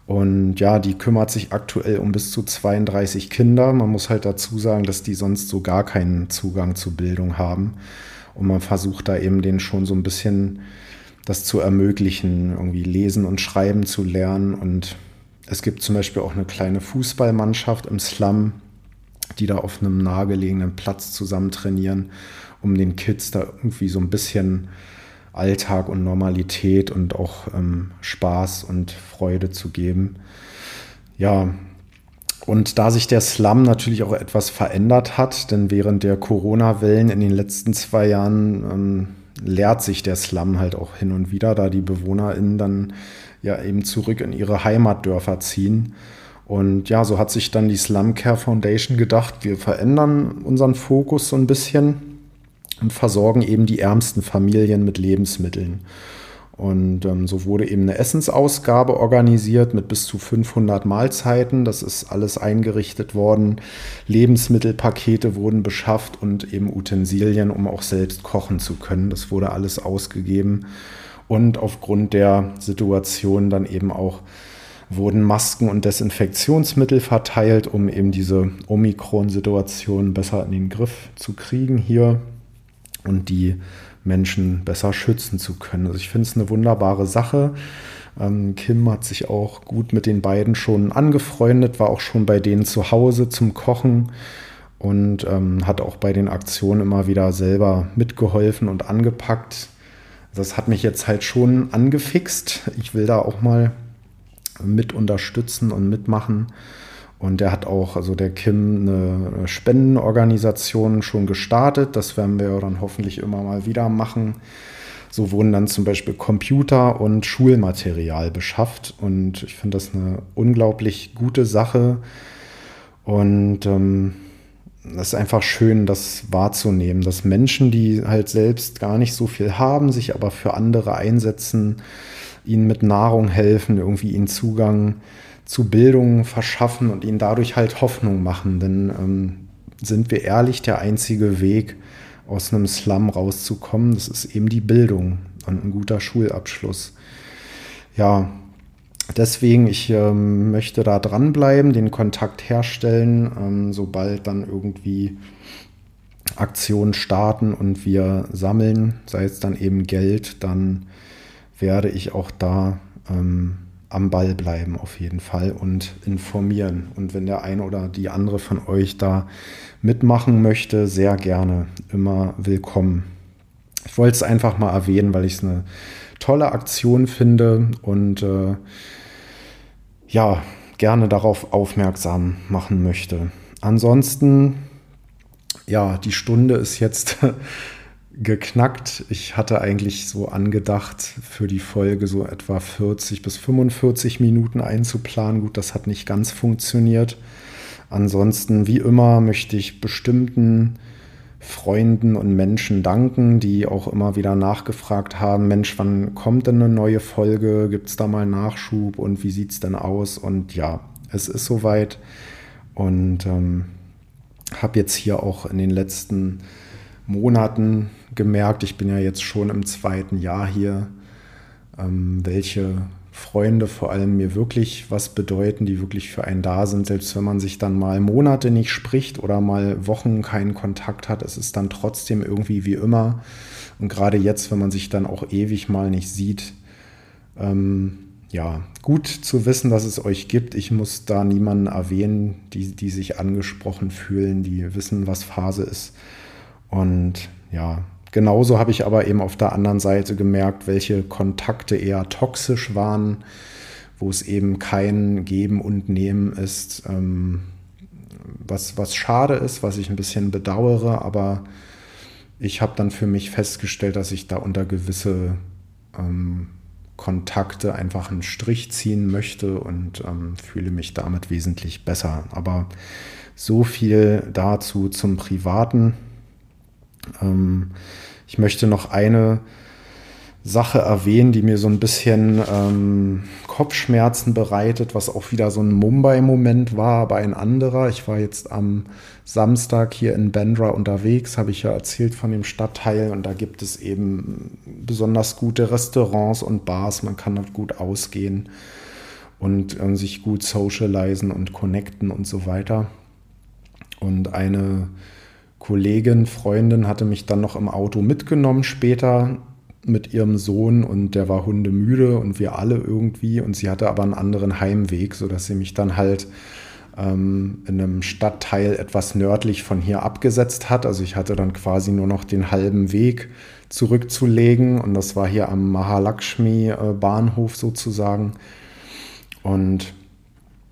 und ja, die kümmert sich aktuell um bis zu 32 Kinder. Man muss halt dazu sagen, dass die sonst so gar keinen Zugang zu Bildung haben. Und man versucht da eben denen schon so ein bisschen das zu ermöglichen, irgendwie lesen und schreiben zu lernen. Und es gibt zum Beispiel auch eine kleine Fußballmannschaft im Slum, die da auf einem nahegelegenen Platz zusammen trainieren, um den Kids da irgendwie so ein bisschen Alltag und Normalität und auch ähm, Spaß und Freude zu geben. Ja, und da sich der Slum natürlich auch etwas verändert hat, denn während der Corona-Wellen in den letzten zwei Jahren ähm, leert sich der Slum halt auch hin und wieder, da die BewohnerInnen dann ja eben zurück in ihre Heimatdörfer ziehen. Und ja, so hat sich dann die Slum Care Foundation gedacht, wir verändern unseren Fokus so ein bisschen und versorgen eben die ärmsten Familien mit Lebensmitteln. Und ähm, so wurde eben eine Essensausgabe organisiert mit bis zu 500 Mahlzeiten. Das ist alles eingerichtet worden. Lebensmittelpakete wurden beschafft und eben Utensilien, um auch selbst kochen zu können. Das wurde alles ausgegeben. Und aufgrund der Situation dann eben auch wurden Masken und Desinfektionsmittel verteilt, um eben diese Omikron-Situation besser in den Griff zu kriegen hier und die Menschen besser schützen zu können. Also ich finde es eine wunderbare Sache. Ähm, Kim hat sich auch gut mit den beiden schon angefreundet, war auch schon bei denen zu Hause zum Kochen und ähm, hat auch bei den Aktionen immer wieder selber mitgeholfen und angepackt. Das hat mich jetzt halt schon angefixt. Ich will da auch mal mit unterstützen und mitmachen. Und der hat auch, also der Kim, eine Spendenorganisation schon gestartet. Das werden wir dann hoffentlich immer mal wieder machen. So wurden dann zum Beispiel Computer und Schulmaterial beschafft. Und ich finde das eine unglaublich gute Sache. Und ähm, ist einfach schön, das wahrzunehmen, dass Menschen, die halt selbst gar nicht so viel haben, sich aber für andere einsetzen, ihnen mit Nahrung helfen, irgendwie ihnen Zugang zu Bildung verschaffen und ihnen dadurch halt Hoffnung machen. Denn ähm, sind wir ehrlich, der einzige Weg, aus einem Slum rauszukommen, das ist eben die Bildung und ein guter Schulabschluss. Ja, deswegen, ich ähm, möchte da dranbleiben, den Kontakt herstellen, ähm, sobald dann irgendwie Aktionen starten und wir sammeln, sei es dann eben Geld, dann werde ich auch da ähm, am Ball bleiben auf jeden Fall und informieren. Und wenn der eine oder die andere von euch da mitmachen möchte, sehr gerne, immer willkommen. Ich wollte es einfach mal erwähnen, weil ich es eine tolle Aktion finde und äh, ja, gerne darauf aufmerksam machen möchte. Ansonsten, ja, die Stunde ist jetzt geknackt. Ich hatte eigentlich so angedacht, für die Folge so etwa 40 bis 45 Minuten einzuplanen. Gut, das hat nicht ganz funktioniert. Ansonsten, wie immer, möchte ich bestimmten Freunden und Menschen danken, die auch immer wieder nachgefragt haben, Mensch, wann kommt denn eine neue Folge? Gibt es da mal Nachschub und wie sieht es denn aus? Und ja, es ist soweit und ähm, habe jetzt hier auch in den letzten Monaten gemerkt, ich bin ja jetzt schon im zweiten Jahr hier, ähm, welche Freunde vor allem mir wirklich was bedeuten, die wirklich für einen da sind, selbst wenn man sich dann mal Monate nicht spricht oder mal Wochen keinen Kontakt hat, es ist dann trotzdem irgendwie wie immer. Und gerade jetzt, wenn man sich dann auch ewig mal nicht sieht, ähm, ja, gut zu wissen, dass es euch gibt. Ich muss da niemanden erwähnen, die, die sich angesprochen fühlen, die wissen, was Phase ist. Und ja, Genauso habe ich aber eben auf der anderen Seite gemerkt, welche Kontakte eher toxisch waren, wo es eben kein Geben und Nehmen ist, ähm, was, was schade ist, was ich ein bisschen bedauere, aber ich habe dann für mich festgestellt, dass ich da unter gewisse ähm, Kontakte einfach einen Strich ziehen möchte und ähm, fühle mich damit wesentlich besser. Aber so viel dazu zum Privaten. Ähm, ich möchte noch eine Sache erwähnen, die mir so ein bisschen ähm, Kopfschmerzen bereitet, was auch wieder so ein Mumbai-Moment war, aber ein anderer. Ich war jetzt am Samstag hier in Bandra unterwegs, habe ich ja erzählt von dem Stadtteil und da gibt es eben besonders gute Restaurants und Bars. Man kann dort gut ausgehen und äh, sich gut socialisen und connecten und so weiter. Und eine Kollegin, Freundin hatte mich dann noch im Auto mitgenommen später mit ihrem Sohn und der war hundemüde und wir alle irgendwie und sie hatte aber einen anderen Heimweg, sodass sie mich dann halt ähm, in einem Stadtteil etwas nördlich von hier abgesetzt hat. Also ich hatte dann quasi nur noch den halben Weg zurückzulegen und das war hier am Mahalakshmi äh, sozusagen und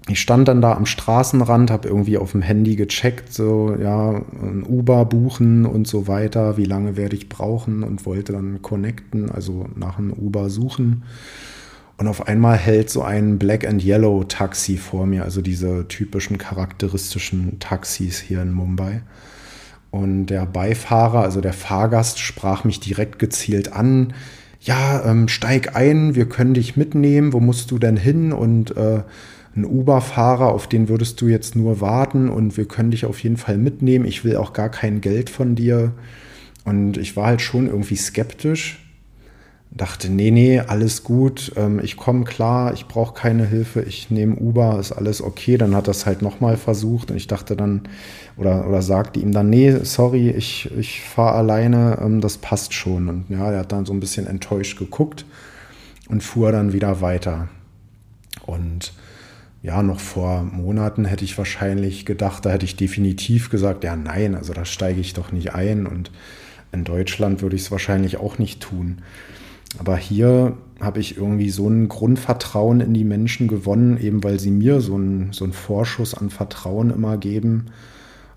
ich stand dann da am Straßenrand, habe irgendwie auf dem Handy gecheckt, so ja, ein Uber buchen und so weiter, wie lange werde ich brauchen und wollte dann connecten, also nach einem Uber suchen. Und auf einmal hält so ein Black and Yellow Taxi vor mir, also diese typischen charakteristischen Taxis hier in Mumbai. Und der Beifahrer, also der Fahrgast, sprach mich direkt gezielt an. Ja, ähm, steig ein, wir können dich mitnehmen. Wo musst du denn hin? Und äh, ein Uber-Fahrer, auf den würdest du jetzt nur warten und wir können dich auf jeden Fall mitnehmen. Ich will auch gar kein Geld von dir. Und ich war halt schon irgendwie skeptisch. dachte, nee, nee, alles gut, ähm, ich komme klar, ich brauche keine Hilfe, ich nehme Uber, ist alles okay. Dann hat er es halt nochmal versucht und ich dachte dann, oder, oder sagte ihm dann, nee, sorry, ich, ich fahre alleine, ähm, das passt schon. Und ja, er hat dann so ein bisschen enttäuscht geguckt und fuhr dann wieder weiter. Und ja, noch vor Monaten hätte ich wahrscheinlich gedacht, da hätte ich definitiv gesagt, ja, nein, also da steige ich doch nicht ein und in Deutschland würde ich es wahrscheinlich auch nicht tun. Aber hier habe ich irgendwie so ein Grundvertrauen in die Menschen gewonnen, eben weil sie mir so einen, so Vorschuss an Vertrauen immer geben.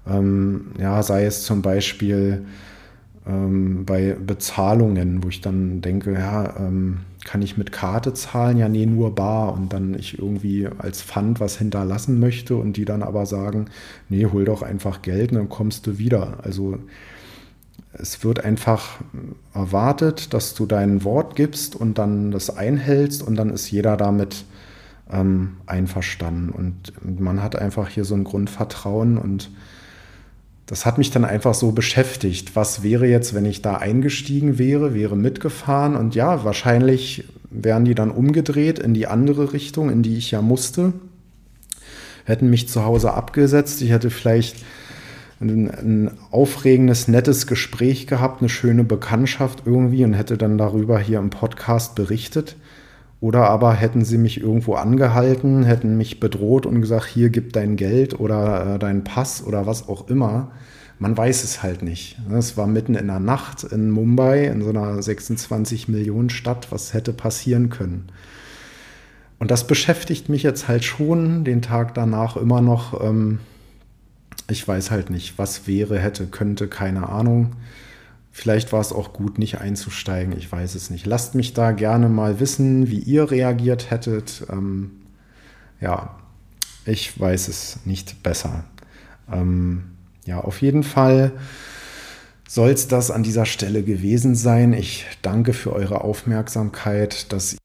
Ähm, ja, sei es zum Beispiel ähm, bei Bezahlungen, wo ich dann denke, ja, ähm, kann ich mit Karte zahlen? Ja, nee, nur bar. Und dann ich irgendwie als Pfand was hinterlassen möchte und die dann aber sagen, nee, hol doch einfach Geld und dann kommst du wieder. Also es wird einfach erwartet, dass du dein Wort gibst und dann das einhältst und dann ist jeder damit ähm, einverstanden. Und man hat einfach hier so ein Grundvertrauen und das hat mich dann einfach so beschäftigt. Was wäre jetzt, wenn ich da eingestiegen wäre, wäre mitgefahren und ja, wahrscheinlich wären die dann umgedreht in die andere Richtung, in die ich ja musste, hätten mich zu Hause abgesetzt. Ich hätte vielleicht ein, ein, aufregendes, nettes Gespräch gehabt, eine schöne Bekanntschaft irgendwie und hätte dann darüber hier im Podcast berichtet. Oder aber hätten sie mich irgendwo angehalten, hätten mich bedroht und gesagt, hier gib dein Geld oder äh, deinen Pass oder was auch immer. Man weiß es halt nicht. Es war mitten in der Nacht in Mumbai, in so einer 26 Millionen Stadt. Was hätte passieren können? Und das beschäftigt mich jetzt halt schon den Tag danach immer noch. Ähm, ich weiß halt nicht, was wäre, hätte, könnte, keine Ahnung. Vielleicht war es auch gut, nicht einzusteigen. Ich weiß es nicht. Lasst mich da gerne mal wissen, wie ihr reagiert hättet. Ähm, ja, ich weiß es nicht besser. Ähm, ja, auf jeden Fall soll es das an dieser Stelle gewesen sein. Ich danke für eure Aufmerksamkeit, dass